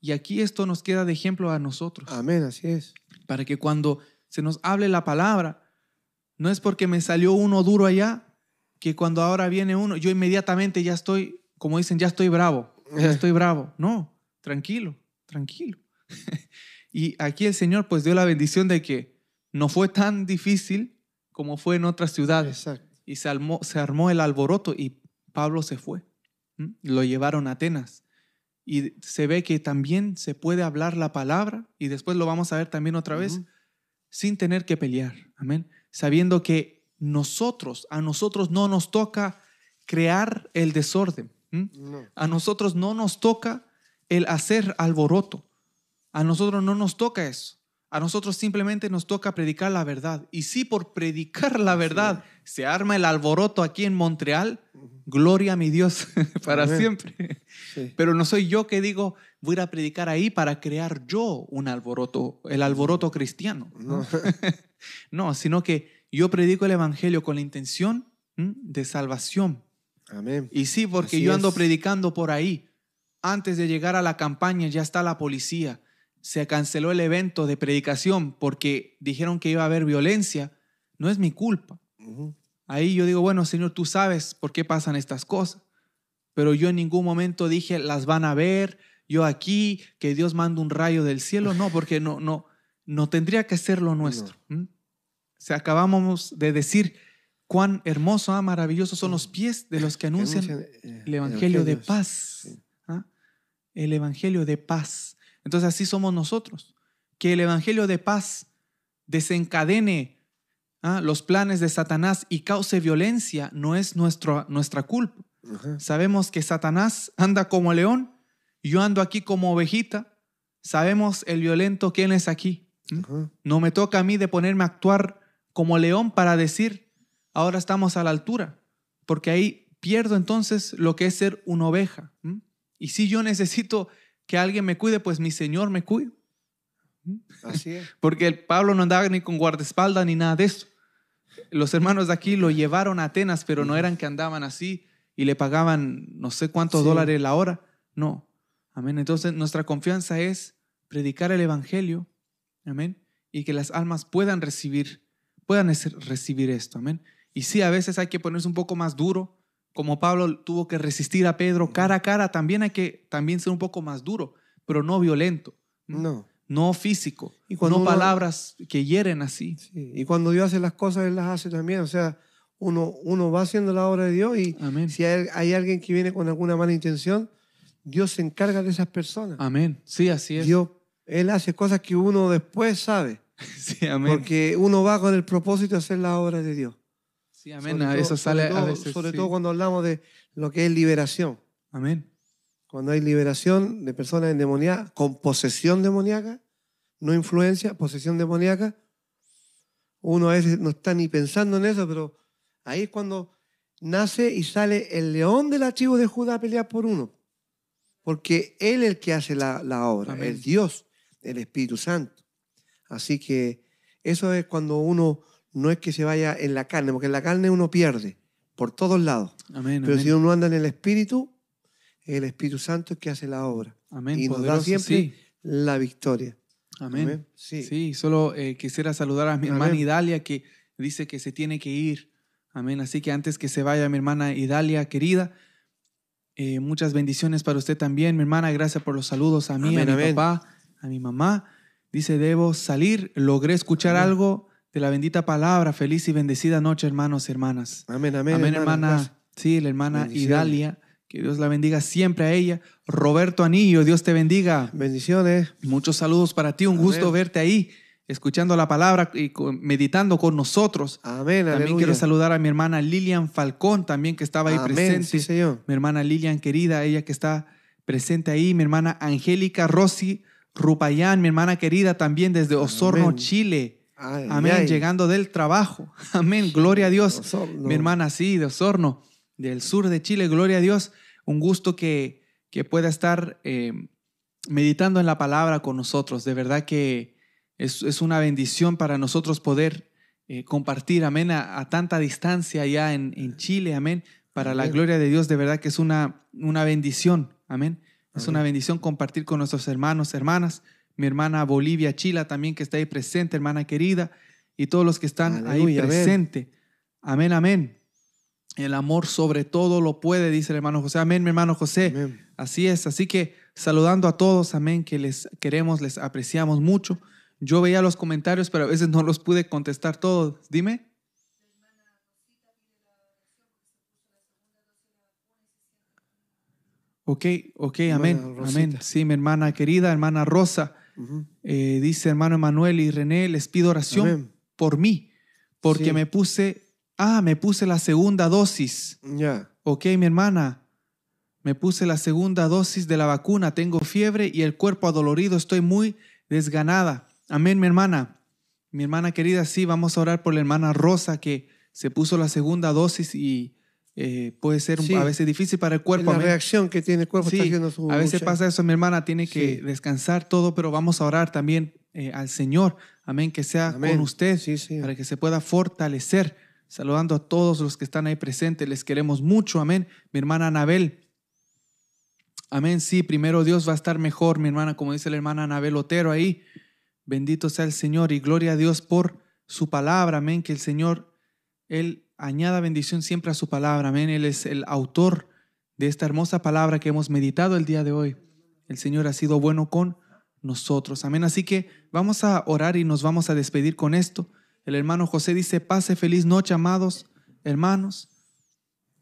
Y aquí esto nos queda de ejemplo a nosotros, Amén, así es. para que cuando se nos hable la palabra, no es porque me salió uno duro allá, que cuando ahora viene uno, yo inmediatamente ya estoy, como dicen, ya estoy bravo, ya estoy bravo. No, tranquilo, tranquilo. (laughs) y aquí el Señor pues dio la bendición de que no fue tan difícil como fue en otras ciudades Exacto. y se armó, se armó el alboroto y Pablo se fue. Lo llevaron a Atenas. Y se ve que también se puede hablar la palabra, y después lo vamos a ver también otra vez, sin tener que pelear. Amén. Sabiendo que nosotros, a nosotros no nos toca crear el desorden. A nosotros no nos toca el hacer alboroto. A nosotros no nos toca eso. A nosotros simplemente nos toca predicar la verdad. Y si por predicar la verdad se arma el alboroto aquí en Montreal, gloria a mi Dios (laughs) para Amén. siempre. Sí. Pero no soy yo que digo, voy a predicar ahí para crear yo un alboroto, el alboroto cristiano. No. No, (laughs) sino que yo predico el Evangelio con la intención de salvación. Amén. Y sí, porque Así yo ando es. predicando por ahí. Antes de llegar a la campaña ya está la policía. Se canceló el evento de predicación porque dijeron que iba a haber violencia. No es mi culpa. Ujú. Ahí yo digo, bueno, Señor, tú sabes por qué pasan estas cosas. Pero yo en ningún momento dije, las van a ver, yo aquí, que Dios manda un rayo del cielo. No, porque no, no, no tendría que ser lo nuestro. ¿m? O sea, acabamos de decir cuán hermoso, ah, maravillosos son los pies de los que anuncian eh, el Evangelio de paz. ¿ah? El Evangelio de paz. Entonces así somos nosotros. Que el Evangelio de paz desencadene ¿ah? los planes de Satanás y cause violencia no es nuestro, nuestra culpa. Sabemos que Satanás anda como león, yo ando aquí como ovejita. Sabemos el violento quién es aquí. ¿m? Ajá. No me toca a mí de ponerme a actuar como león para decir, ahora estamos a la altura, porque ahí pierdo entonces lo que es ser una oveja. ¿m? Y si yo necesito que alguien me cuide, pues mi Señor me cuide. Así es. Porque el Pablo no andaba ni con guardaespaldas ni nada de eso. Los hermanos de aquí lo llevaron a Atenas, pero no eran que andaban así y le pagaban no sé cuántos Sí. dólares la hora. No. Amén. Entonces nuestra confianza es predicar el Evangelio. Amén. Y que las almas puedan recibir, puedan recibir esto. Amén. Y sí, a veces hay que ponerse un poco más duro, como Pablo tuvo que resistir a Pedro cara a cara, también hay que también ser un poco más duro, pero no violento. No. No físico, Y no uno- palabras que hieren así. Sí, Y cuando Dios hace las cosas, Él las hace también. O sea, uno, uno va haciendo la obra de Dios y Amén. si hay, hay alguien que viene con alguna mala intención, Dios se encarga de esas personas. Amén. Sí, así es. Dios, Él hace cosas que uno después sabe, (laughs) Sí, amén. porque uno va con el propósito de hacer la obra de Dios. Sí, amén. Sobre A todo- Eso sale sobre a todo- veces. Sobre sí. todo cuando hablamos de lo que es liberación. Amén. Cuando hay liberación de personas endemoniadas con posesión demoníaca, no influencia, posesión demoníaca, uno a veces no está ni pensando en eso, pero ahí es cuando nace y sale el león de la tribu de Judá a pelear por uno. Porque Él es el que hace la, la obra, Amén. el Dios, el Espíritu Santo. Así que eso es cuando uno no es que se vaya en la carne, porque en la carne uno pierde por todos lados. Amén. Pero amén. si uno anda en el Espíritu, el Espíritu Santo es que hace la obra Amén. y nos da siempre sí. la victoria. Amén. Sí. Sí, solo eh, quisiera saludar a mi hermana Idalia que dice que se tiene que ir. Amén. Así que antes que se vaya mi hermana Idalia querida, eh, muchas bendiciones para usted también, mi hermana. Gracias por los saludos a mí, a mi papá, a mi mamá. Dice, debo salir. Logré escuchar algo de la bendita palabra. Feliz y bendecida noche, hermanos y hermanas. Amén, amén. Amén, hermana. hermana. Gracias. Sí, la hermana. Idalia. Que Dios la bendiga siempre a ella. Roberto Anillo, Dios te bendiga. Bendiciones. Muchos saludos para ti. Un Amén. gusto verte ahí, escuchando la palabra y meditando con nosotros. Amén, También aleluya. quiero saludar a mi hermana Lilian Falcón, también que estaba ahí Amén, presente. sí, Señor. mi hermana Lilian querida, ella que está presente ahí. Mi hermana Angélica Rossi Rupayán, mi hermana querida, también desde Osorno, Amén. Chile. Ay, Amén, ay. llegando del trabajo. (laughs) Amén, gloria a Dios. Osorno. Mi hermana, sí, de Osorno, del sur de Chile, gloria a Dios. Un gusto que, que pueda estar eh, meditando en la palabra con nosotros. De verdad que es, es una bendición para nosotros poder eh, compartir, amén, a, a tanta distancia allá en, en Chile, amén. Para la gloria de Dios, de verdad que es una, una bendición, amén. Es Amén. una bendición compartir con nuestros hermanos, hermanas. Mi hermana Bolivia Chila también que está ahí presente, hermana querida, y todos los que están ahí Aleluya, presente. Amén, amén. El amor sobre todo lo puede, dice el hermano José. Amén, mi hermano José. Amén. Así es. Así que saludando a todos, amén, que les queremos, les apreciamos mucho. Yo veía los comentarios, pero a veces no los pude contestar todos. Dime. Ok, ok, amén, amén. Sí, mi hermana querida, hermana Rosa, Eh, dice hermano Emanuel y René, les pido oración Amén. por mí, porque Sí. me puse, ah, me puse la segunda dosis. Ya. Ok, mi hermana, me puse la segunda dosis de la vacuna, tengo fiebre y el cuerpo adolorido, estoy muy desganada. Amén, mi hermana. Mi hermana querida, sí, vamos a orar por la hermana Rosa que se puso la segunda dosis y eh, puede ser Sí. a veces difícil para el cuerpo. la reacción que tiene el cuerpo Sí, está haciendo su a veces lucha. pasa eso, mi hermana, tiene que Sí. descansar todo, pero vamos a orar también eh, al Señor, amén, que sea Amén. con usted, para que se pueda fortalecer. Saludando a todos los que están ahí presentes, les queremos mucho, amén. Mi hermana Anabel, amén, sí, primero Dios va a estar mejor, mi hermana, como dice la hermana Anabel Otero ahí. Bendito sea el Señor y gloria a Dios por su palabra, amén, que el Señor, Él añada bendición siempre a su palabra, amén. Él es el autor de esta hermosa palabra que hemos meditado el día de hoy. El Señor ha sido bueno con nosotros. Amén. Así que vamos a orar y nos vamos a despedir con esto. El hermano José dice, pase feliz noche, amados hermanos.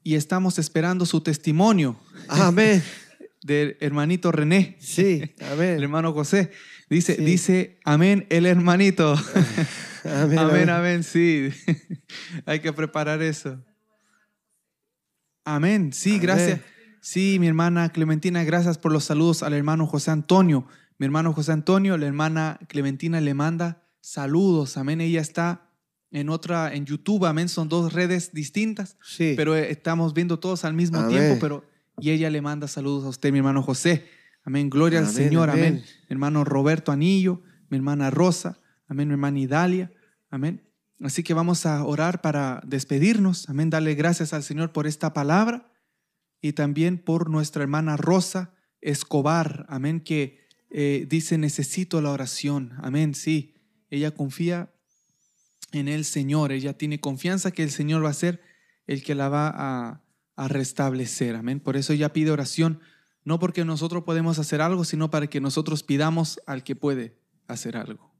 Y estamos esperando su testimonio Amén. (laughs) del hermanito René, Sí, el amén. hermano José. Dice, Sí. dice, amén, el hermanito. (laughs) (laughs) Amén. Amén, amén, sí. (laughs) Hay que preparar eso. Amén, sí, Amén. gracias. Sí, mi hermana Clementina, gracias por los saludos al hermano José Antonio. Mi hermano José Antonio, la hermana Clementina le manda saludos. Amén, ella está en otra, en YouTube, amén, son dos redes distintas, Sí. pero eh, estamos viendo todos al mismo Amén. tiempo, pero y ella le manda saludos a usted, mi hermano José. Amén, gloria al Señor, amén. amén. Mi hermano Roberto Anillo, mi hermana Rosa, amén, mi hermana Idalia, amén. Así que vamos a orar para despedirnos, amén, darle gracias al Señor por esta palabra y también por nuestra hermana Rosa Escobar, amén, que eh, dice necesito la oración, amén, sí, ella confía en el Señor, ella tiene confianza que el Señor va a ser el que la va a, a restablecer, amén, por eso ella pide oración, no porque nosotros podemos hacer algo, sino para que nosotros pidamos al que puede hacer algo.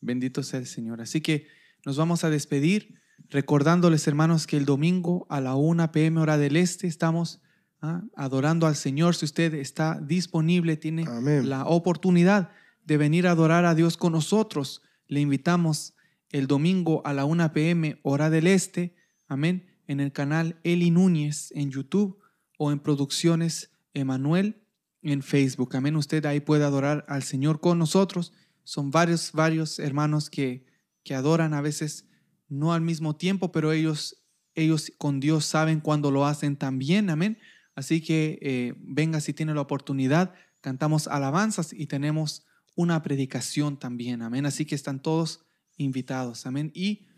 Bendito sea el Señor. Así que nos vamos a despedir recordándoles, hermanos, que el domingo a la 1 p.m. hora del este estamos ah, adorando al Señor. Si usted está disponible, tiene Amén. la oportunidad de venir a adorar a Dios con nosotros, le invitamos el domingo a la 1 p.m. hora del este, amén, en el canal Eli Núñez en YouTube o en Producciones Emanuel en Facebook. Amén, usted ahí puede adorar al Señor con nosotros. Son varios, varios hermanos que, que adoran a veces no al mismo tiempo, pero ellos, ellos con Dios saben cuando lo hacen también. Amén. Así que eh, venga si tiene la oportunidad. Cantamos alabanzas y tenemos una predicación también. Amén. Así que están todos invitados. Amén. Y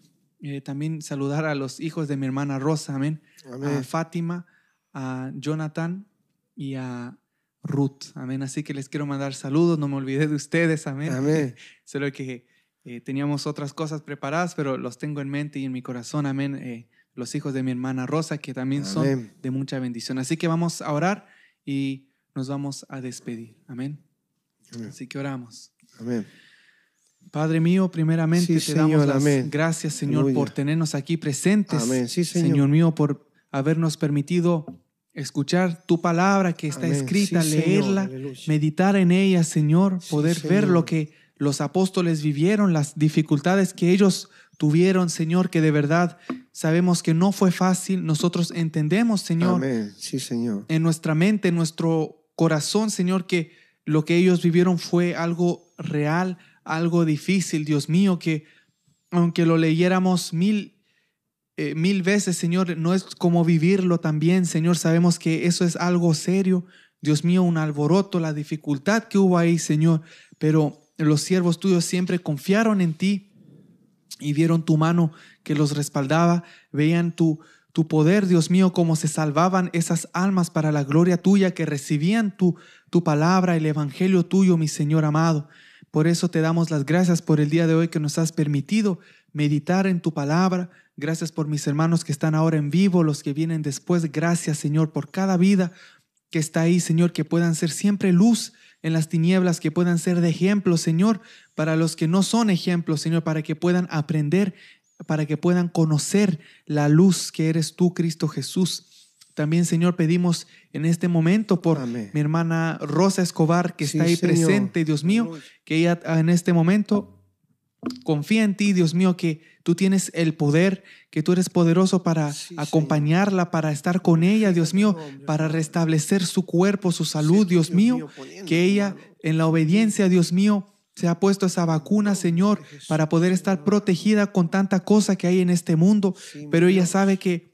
eh, también saludar a los hijos de mi hermana Rosa. Amén. A Amén. Fátima, a Jonathan y a Ruth. Amén. Así que les quiero mandar saludos. No me olvidé de ustedes. Amén. Amén. (laughs) Solo que eh, teníamos otras cosas preparadas, pero los tengo en mente y en mi corazón. Amén. Eh, los hijos de mi hermana Rosa, que también son de mucha bendición. Así que vamos a orar y nos vamos a despedir. Amén. Amén. Así que oramos. Amén. Padre mío, primeramente Sí, te damos las amén. gracias, Señor, Aleluya. por tenernos aquí presentes. Amén. Sí, Señor. Señor mío, por habernos permitido escuchar tu palabra que está Amén. escrita, Sí, leerla, meditar en ella, Señor, Sí, poder ver Señor. lo que los apóstoles vivieron, las dificultades que ellos tuvieron, Señor, que de verdad sabemos que no fue fácil. Nosotros entendemos, Señor, Amén. Sí, Señor. en nuestra mente, en nuestro corazón, Señor, que lo que ellos vivieron fue algo real, algo difícil, Dios mío, que aunque lo leyéramos mil, eh, mil veces, Señor, no es como vivirlo también, Señor, sabemos que eso es algo serio, Dios mío, un alboroto, la dificultad que hubo ahí, Señor, pero los siervos tuyos siempre confiaron en ti y vieron tu mano que los respaldaba, veían tu, tu poder, Dios mío, cómo se salvaban esas almas para la gloria tuya, que recibían tu, tu palabra, el evangelio tuyo, mi Señor amado. Por eso te damos las gracias por el día de hoy que nos has permitido meditar en tu palabra. Gracias por mis hermanos que están ahora en vivo, los que vienen después. Gracias, Señor, por cada vida que está ahí, Señor, que puedan ser siempre luz en las tinieblas, que puedan ser de ejemplo, Señor, para los que no son ejemplos, Señor, para que puedan aprender, para que puedan conocer la luz que eres tú, Cristo Jesús. También, Señor, pedimos en este momento por Amén. mi hermana Rosa Escobar, que Sí, está ahí Señor. presente, Dios mío, que ella en este momento confía en ti, Dios mío, que tú tienes el poder, que tú eres poderoso para Sí, acompañarla, para estar con ella, Dios mío, para restablecer su cuerpo, su salud, Sí, Dios mío, que ella en la obediencia, Dios mío, se ha puesto esa vacuna, Señor, para poder estar protegida con tanta cosa que hay en este mundo, pero ella sabe que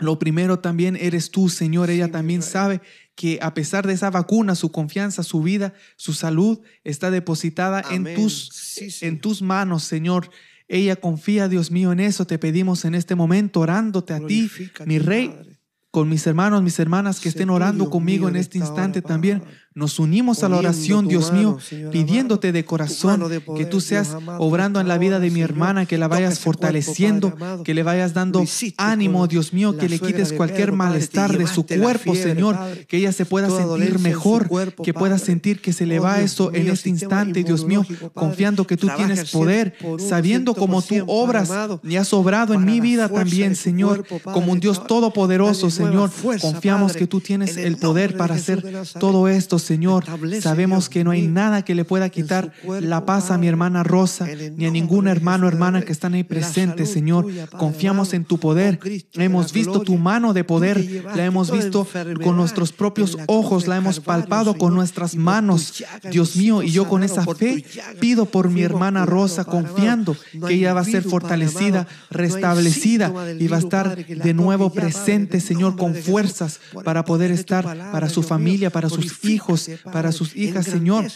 Lo primero también eres tú, Señor. Ella Sí, también sabe que a pesar de esa vacuna, su confianza, su vida, su salud está depositada en tus, Sí, en tus manos, Señor. Ella confía, Dios mío, en eso. Te pedimos en este momento, orándote a ti, mi Rey, Padre. con mis hermanos, mis hermanas que estén orando conmigo en este hora, instante también. Padre. Nos unimos a la oración, Dios mío, pidiéndote de corazón que tú seas obrando en la vida de mi hermana, que la vayas fortaleciendo, que le vayas dando ánimo, Dios mío, que le quites cualquier malestar de su cuerpo, Señor, que ella se pueda sentir mejor, que pueda sentir que se le va eso en este instante, Dios mío, confiando que tú tienes poder, sabiendo como tú obras y has obrado en mi vida también, Señor, como un Dios todopoderoso, Señor. Confiamos que tú tienes en el poder para hacer todo esto, Señor. Sabemos que no hay nada que le pueda quitar la paz a mi hermana Rosa, ni a ningún hermano o hermana que están ahí presentes, Señor. Confiamos en tu poder. Hemos visto tu mano de poder. La hemos visto con nuestros propios ojos, la hemos palpado con nuestras manos. Dios mío, y yo con esa fe pido por mi hermana Rosa, confiando que ella va a ser fortalecida, restablecida y va a estar de nuevo presente, Señor, con fuerzas para poder estar para su familia, para sus Glorifícate, hijos, para sus hijas, Señor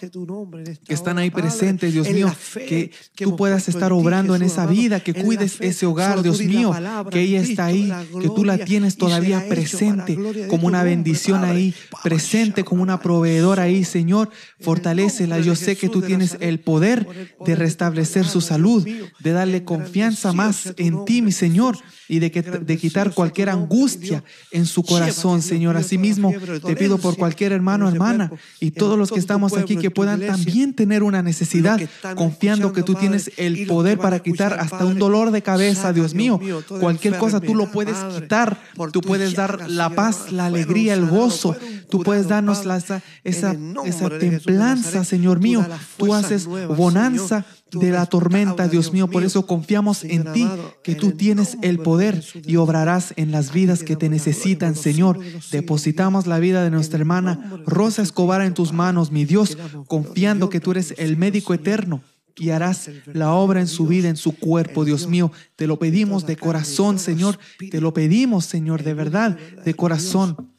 que están ahí presentes, Dios mío, que tú puedas estar obrando en esa vida, que cuides ese hogar, Dios mío, que ella está ahí, que tú la tienes todavía presente, como una bendición ahí, presente como una proveedora ahí, Señor, el fortalécela. nombre Yo sé que tú tienes el poder de restablecer su salud, de darle confianza más en ti, mi Señor, y de, que, de Engrandecido quitar cualquier angustia en su corazón, Señor. Asimismo, te pido por cualquier hermano, ese hermana, y todos los que estamos aquí que puedan también tener una necesidad, confiando que tú tienes el poder para quitar hasta un dolor de cabeza, Dios mío. Cualquier cosa tú lo puedes quitar. Tú puedes dar la paz, la alegría, el gozo. Tú puedes darnos la- esa, esa, templanza, Señor mío. Tú haces bonanza de la tormenta, Dios mío. Por eso confiamos en ti, que tú tienes el de poder y obrarás en las vidas que te necesitan, Señor. Depositamos la vida de nuestra hermana Rosa Escobar en tus manos, mi Dios, confiando que tú eres el médico eterno y harás la obra en su vida, en su cuerpo, Dios mío. Te lo pedimos de corazón, Señor. Te lo pedimos, Señor, de verdad, de corazón.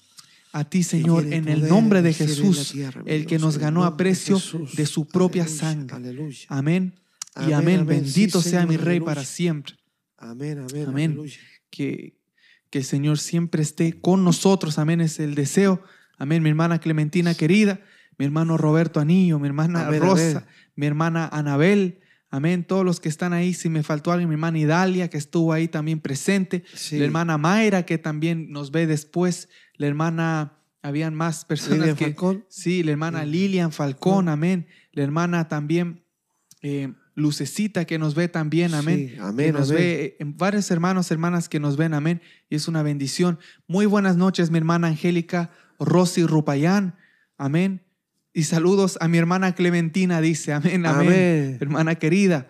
A ti, Señor, en el nombre de Jesús, el que nos ganó a precio de su propia sangre. aleluya. Amén. Y Amén. Bendito Sí, sea mi Rey aleluya. para siempre. Amén, amén, Amén. aleluya. que, que el Señor siempre esté con nosotros. Amén. Es el deseo. Amén. Mi hermana Clementina querida, mi hermano Roberto Anillo, mi hermana Amén, Rosa, amén. mi hermana Anabel. Amén. Todos los que están ahí, si me faltó alguien, mi hermana Idalia, que estuvo ahí también presente. Sí. La hermana Mayra, que también nos ve después. La hermana, habían más personas Lilian que... Falcón. Sí, la hermana. Lilian Falcón, amén. La hermana también eh, Lucecita que nos ve también, amén. Sí, amén, que nos amén. ve, eh, varios hermanos, hermanas que nos ven, amén. Y es una bendición. Muy buenas noches, mi hermana Angélica Rosy Rupayán, amén. Y saludos a mi hermana Clementina, dice, amén, amén. Amén. Hermana querida,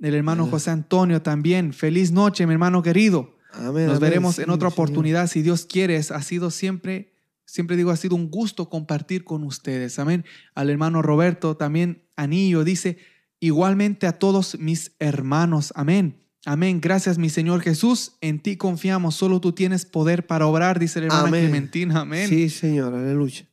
el hermano. José Antonio también. Feliz noche, mi hermano querido. Amén, Nos veremos Sí, en otra oportunidad, si Dios quiere. Ha sido siempre, siempre digo, ha sido un gusto compartir con ustedes. Amén. Al hermano Roberto, también Anillo, dice, igualmente a todos mis hermanos. Amén. Amén. Gracias, mi Señor Jesús. En ti confiamos. Solo tú tienes poder para obrar, dice la hermana Amén. Clementina. Amén. Sí, Señor, aleluya.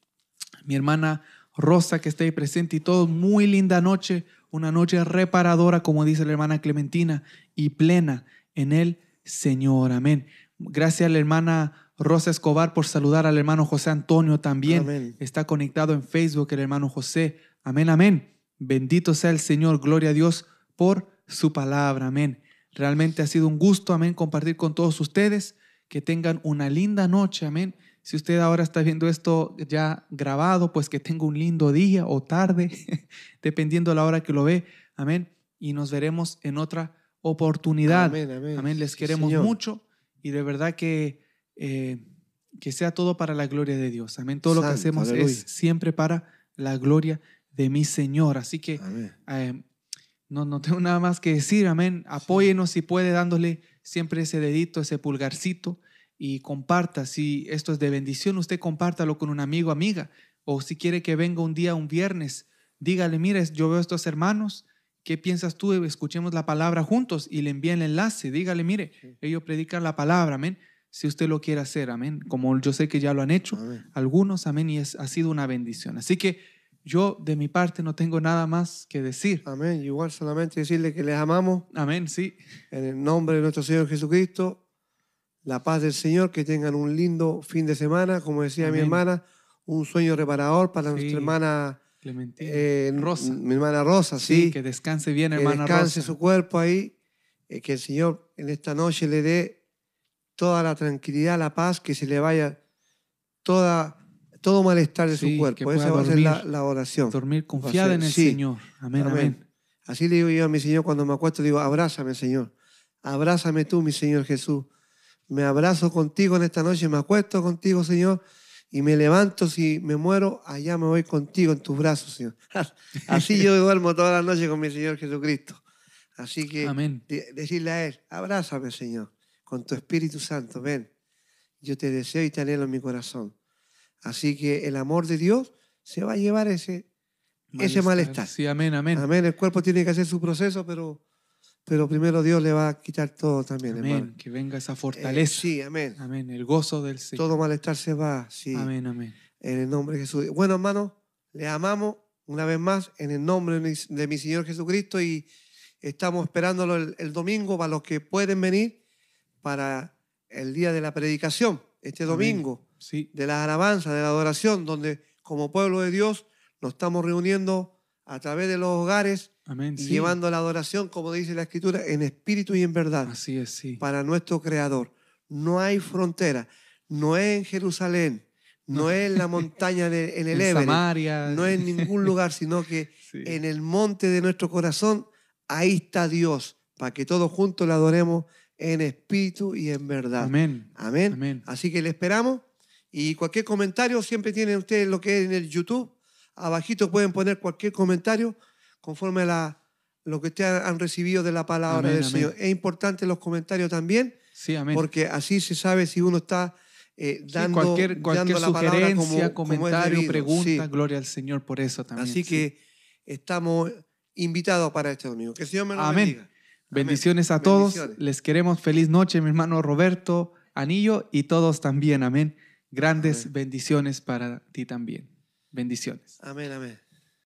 Mi hermana Rosa, que está ahí presente y todo. Muy linda noche. Una noche reparadora, como dice la hermana Clementina, y plena en el Señor. Amén. Gracias a la hermana Rosa Escobar por saludar al hermano José Antonio también. Amén. Está conectado en Facebook el hermano José. Amén, amén. Bendito sea el Señor. Gloria a Dios por su palabra. Amén. Realmente ha sido un gusto, amén, compartir con todos ustedes. Que tengan una linda noche. Amén. Si usted ahora está viendo esto ya grabado, pues que tenga un lindo día o tarde, (laughs) dependiendo la hora que lo ve. Amén. Y nos veremos en otra oportunidad. Amén, amén. Amén. Les queremos Señor. mucho y de verdad que, eh, que sea todo para la gloria de Dios. Amén. Todo lo que hacemos aleluya. es siempre para la gloria de mi Señor. Así que eh, no, no tengo nada más que decir. Amén. Apóyenos si puede dándole siempre ese dedito, ese pulgarcito y comparta. Si esto es de bendición, usted compártalo con un amigo, amiga. O si quiere que venga un día, un viernes, dígale, mires, yo veo a estos hermanos. ¿Qué piensas tú? Escuchemos la palabra juntos y le envíe el enlace. Dígale, mire, Sí. ellos predican la palabra, amén. si usted lo quiere hacer, amén. Como yo sé que ya lo han hecho, Amén. algunos, amén, y es, ha sido una bendición. Así que yo de mi parte no tengo nada más que decir. Amén. Igual solamente decirle que les amamos Amén, sí. en el nombre de nuestro Señor Jesucristo. La paz del Señor, que tengan un lindo fin de semana, como decía mi Amén. hermana, un sueño reparador para Sí. nuestra hermana Clementina. eh, Rosa. mi hermana Rosa, sí, sí, que descanse bien, que hermana descanse Rosa. su cuerpo ahí, eh, que el Señor en esta noche le dé toda la tranquilidad, la paz, que se le vaya toda, todo malestar de Sí, su cuerpo. Esa va a ser la, la oración. Dormir confiada en el sí. Señor. Amén, Amén. amén. Así le digo yo a mi Señor cuando me acuesto, digo, abrázame, Señor. Abrázame tú, mi Señor Jesús. Me abrazo contigo en esta noche, me acuesto contigo, Señor, y me levanto, si me muero, allá me voy contigo en tus brazos, Señor. (laughs) Así yo duermo todas las noches con mi Señor Jesucristo. Así que Amén. decirle a Él, abrázame, Señor, con tu Espíritu Santo, ven. Yo te deseo y te anhelo en mi corazón. Así que el amor de Dios se va a llevar ese, ese malestar. Sí, amén, amén. Amén. El cuerpo tiene que hacer su proceso, pero, pero primero Dios le va a quitar todo también, Amén. hermano. Que venga esa Eh, fortaleza. sí, amén. Amén. El gozo del Señor. Todo malestar se va, sí, Amén, amén. en el nombre de Jesús. Bueno, hermano, le amamos una vez más en el nombre de mi, Señor Jesucristo y estamos esperándolo el, el domingo para los que pueden venir para el día de la predicación, este Amén. Sí. de la alabanza, de la adoración, donde como pueblo de Dios nos estamos reuniendo a través de los hogares Amén. y Sí. llevando la adoración, como dice la Escritura, en espíritu y en verdad Así es, sí. para nuestro Creador. No hay frontera, no es en Jerusalén, no es en la (laughs) montaña de, en el en Everest, Samaria. no es en ningún lugar, sino que (laughs) Sí. en el monte de nuestro corazón, ahí está Dios, para que todos juntos le adoremos en espíritu y en verdad. Amén. Amén. Amén. Así que le esperamos. Y cualquier comentario, siempre tienen ustedes lo que es en el YouTube. Abajito pueden poner cualquier comentario conforme a la, lo que ustedes han recibido de la palabra Amén, del amén. Señor. Es importante los comentarios también, Sí, amén. porque así se sabe si uno está eh, Sí, dando, cualquier cualquier dando la sugerencia, como, como comentario, debido. pregunta, Sí. gloria al Señor por eso también. Así sí. que estamos invitados para este domingo. Que el Señor me lo bendiga. Amén. Bendiciones a todos. Bendiciones. Les queremos feliz noche, mi hermano Roberto, Anillo y todos también. Amén. Grandes Amén. bendiciones para ti también. Bendiciones. Amén, amén.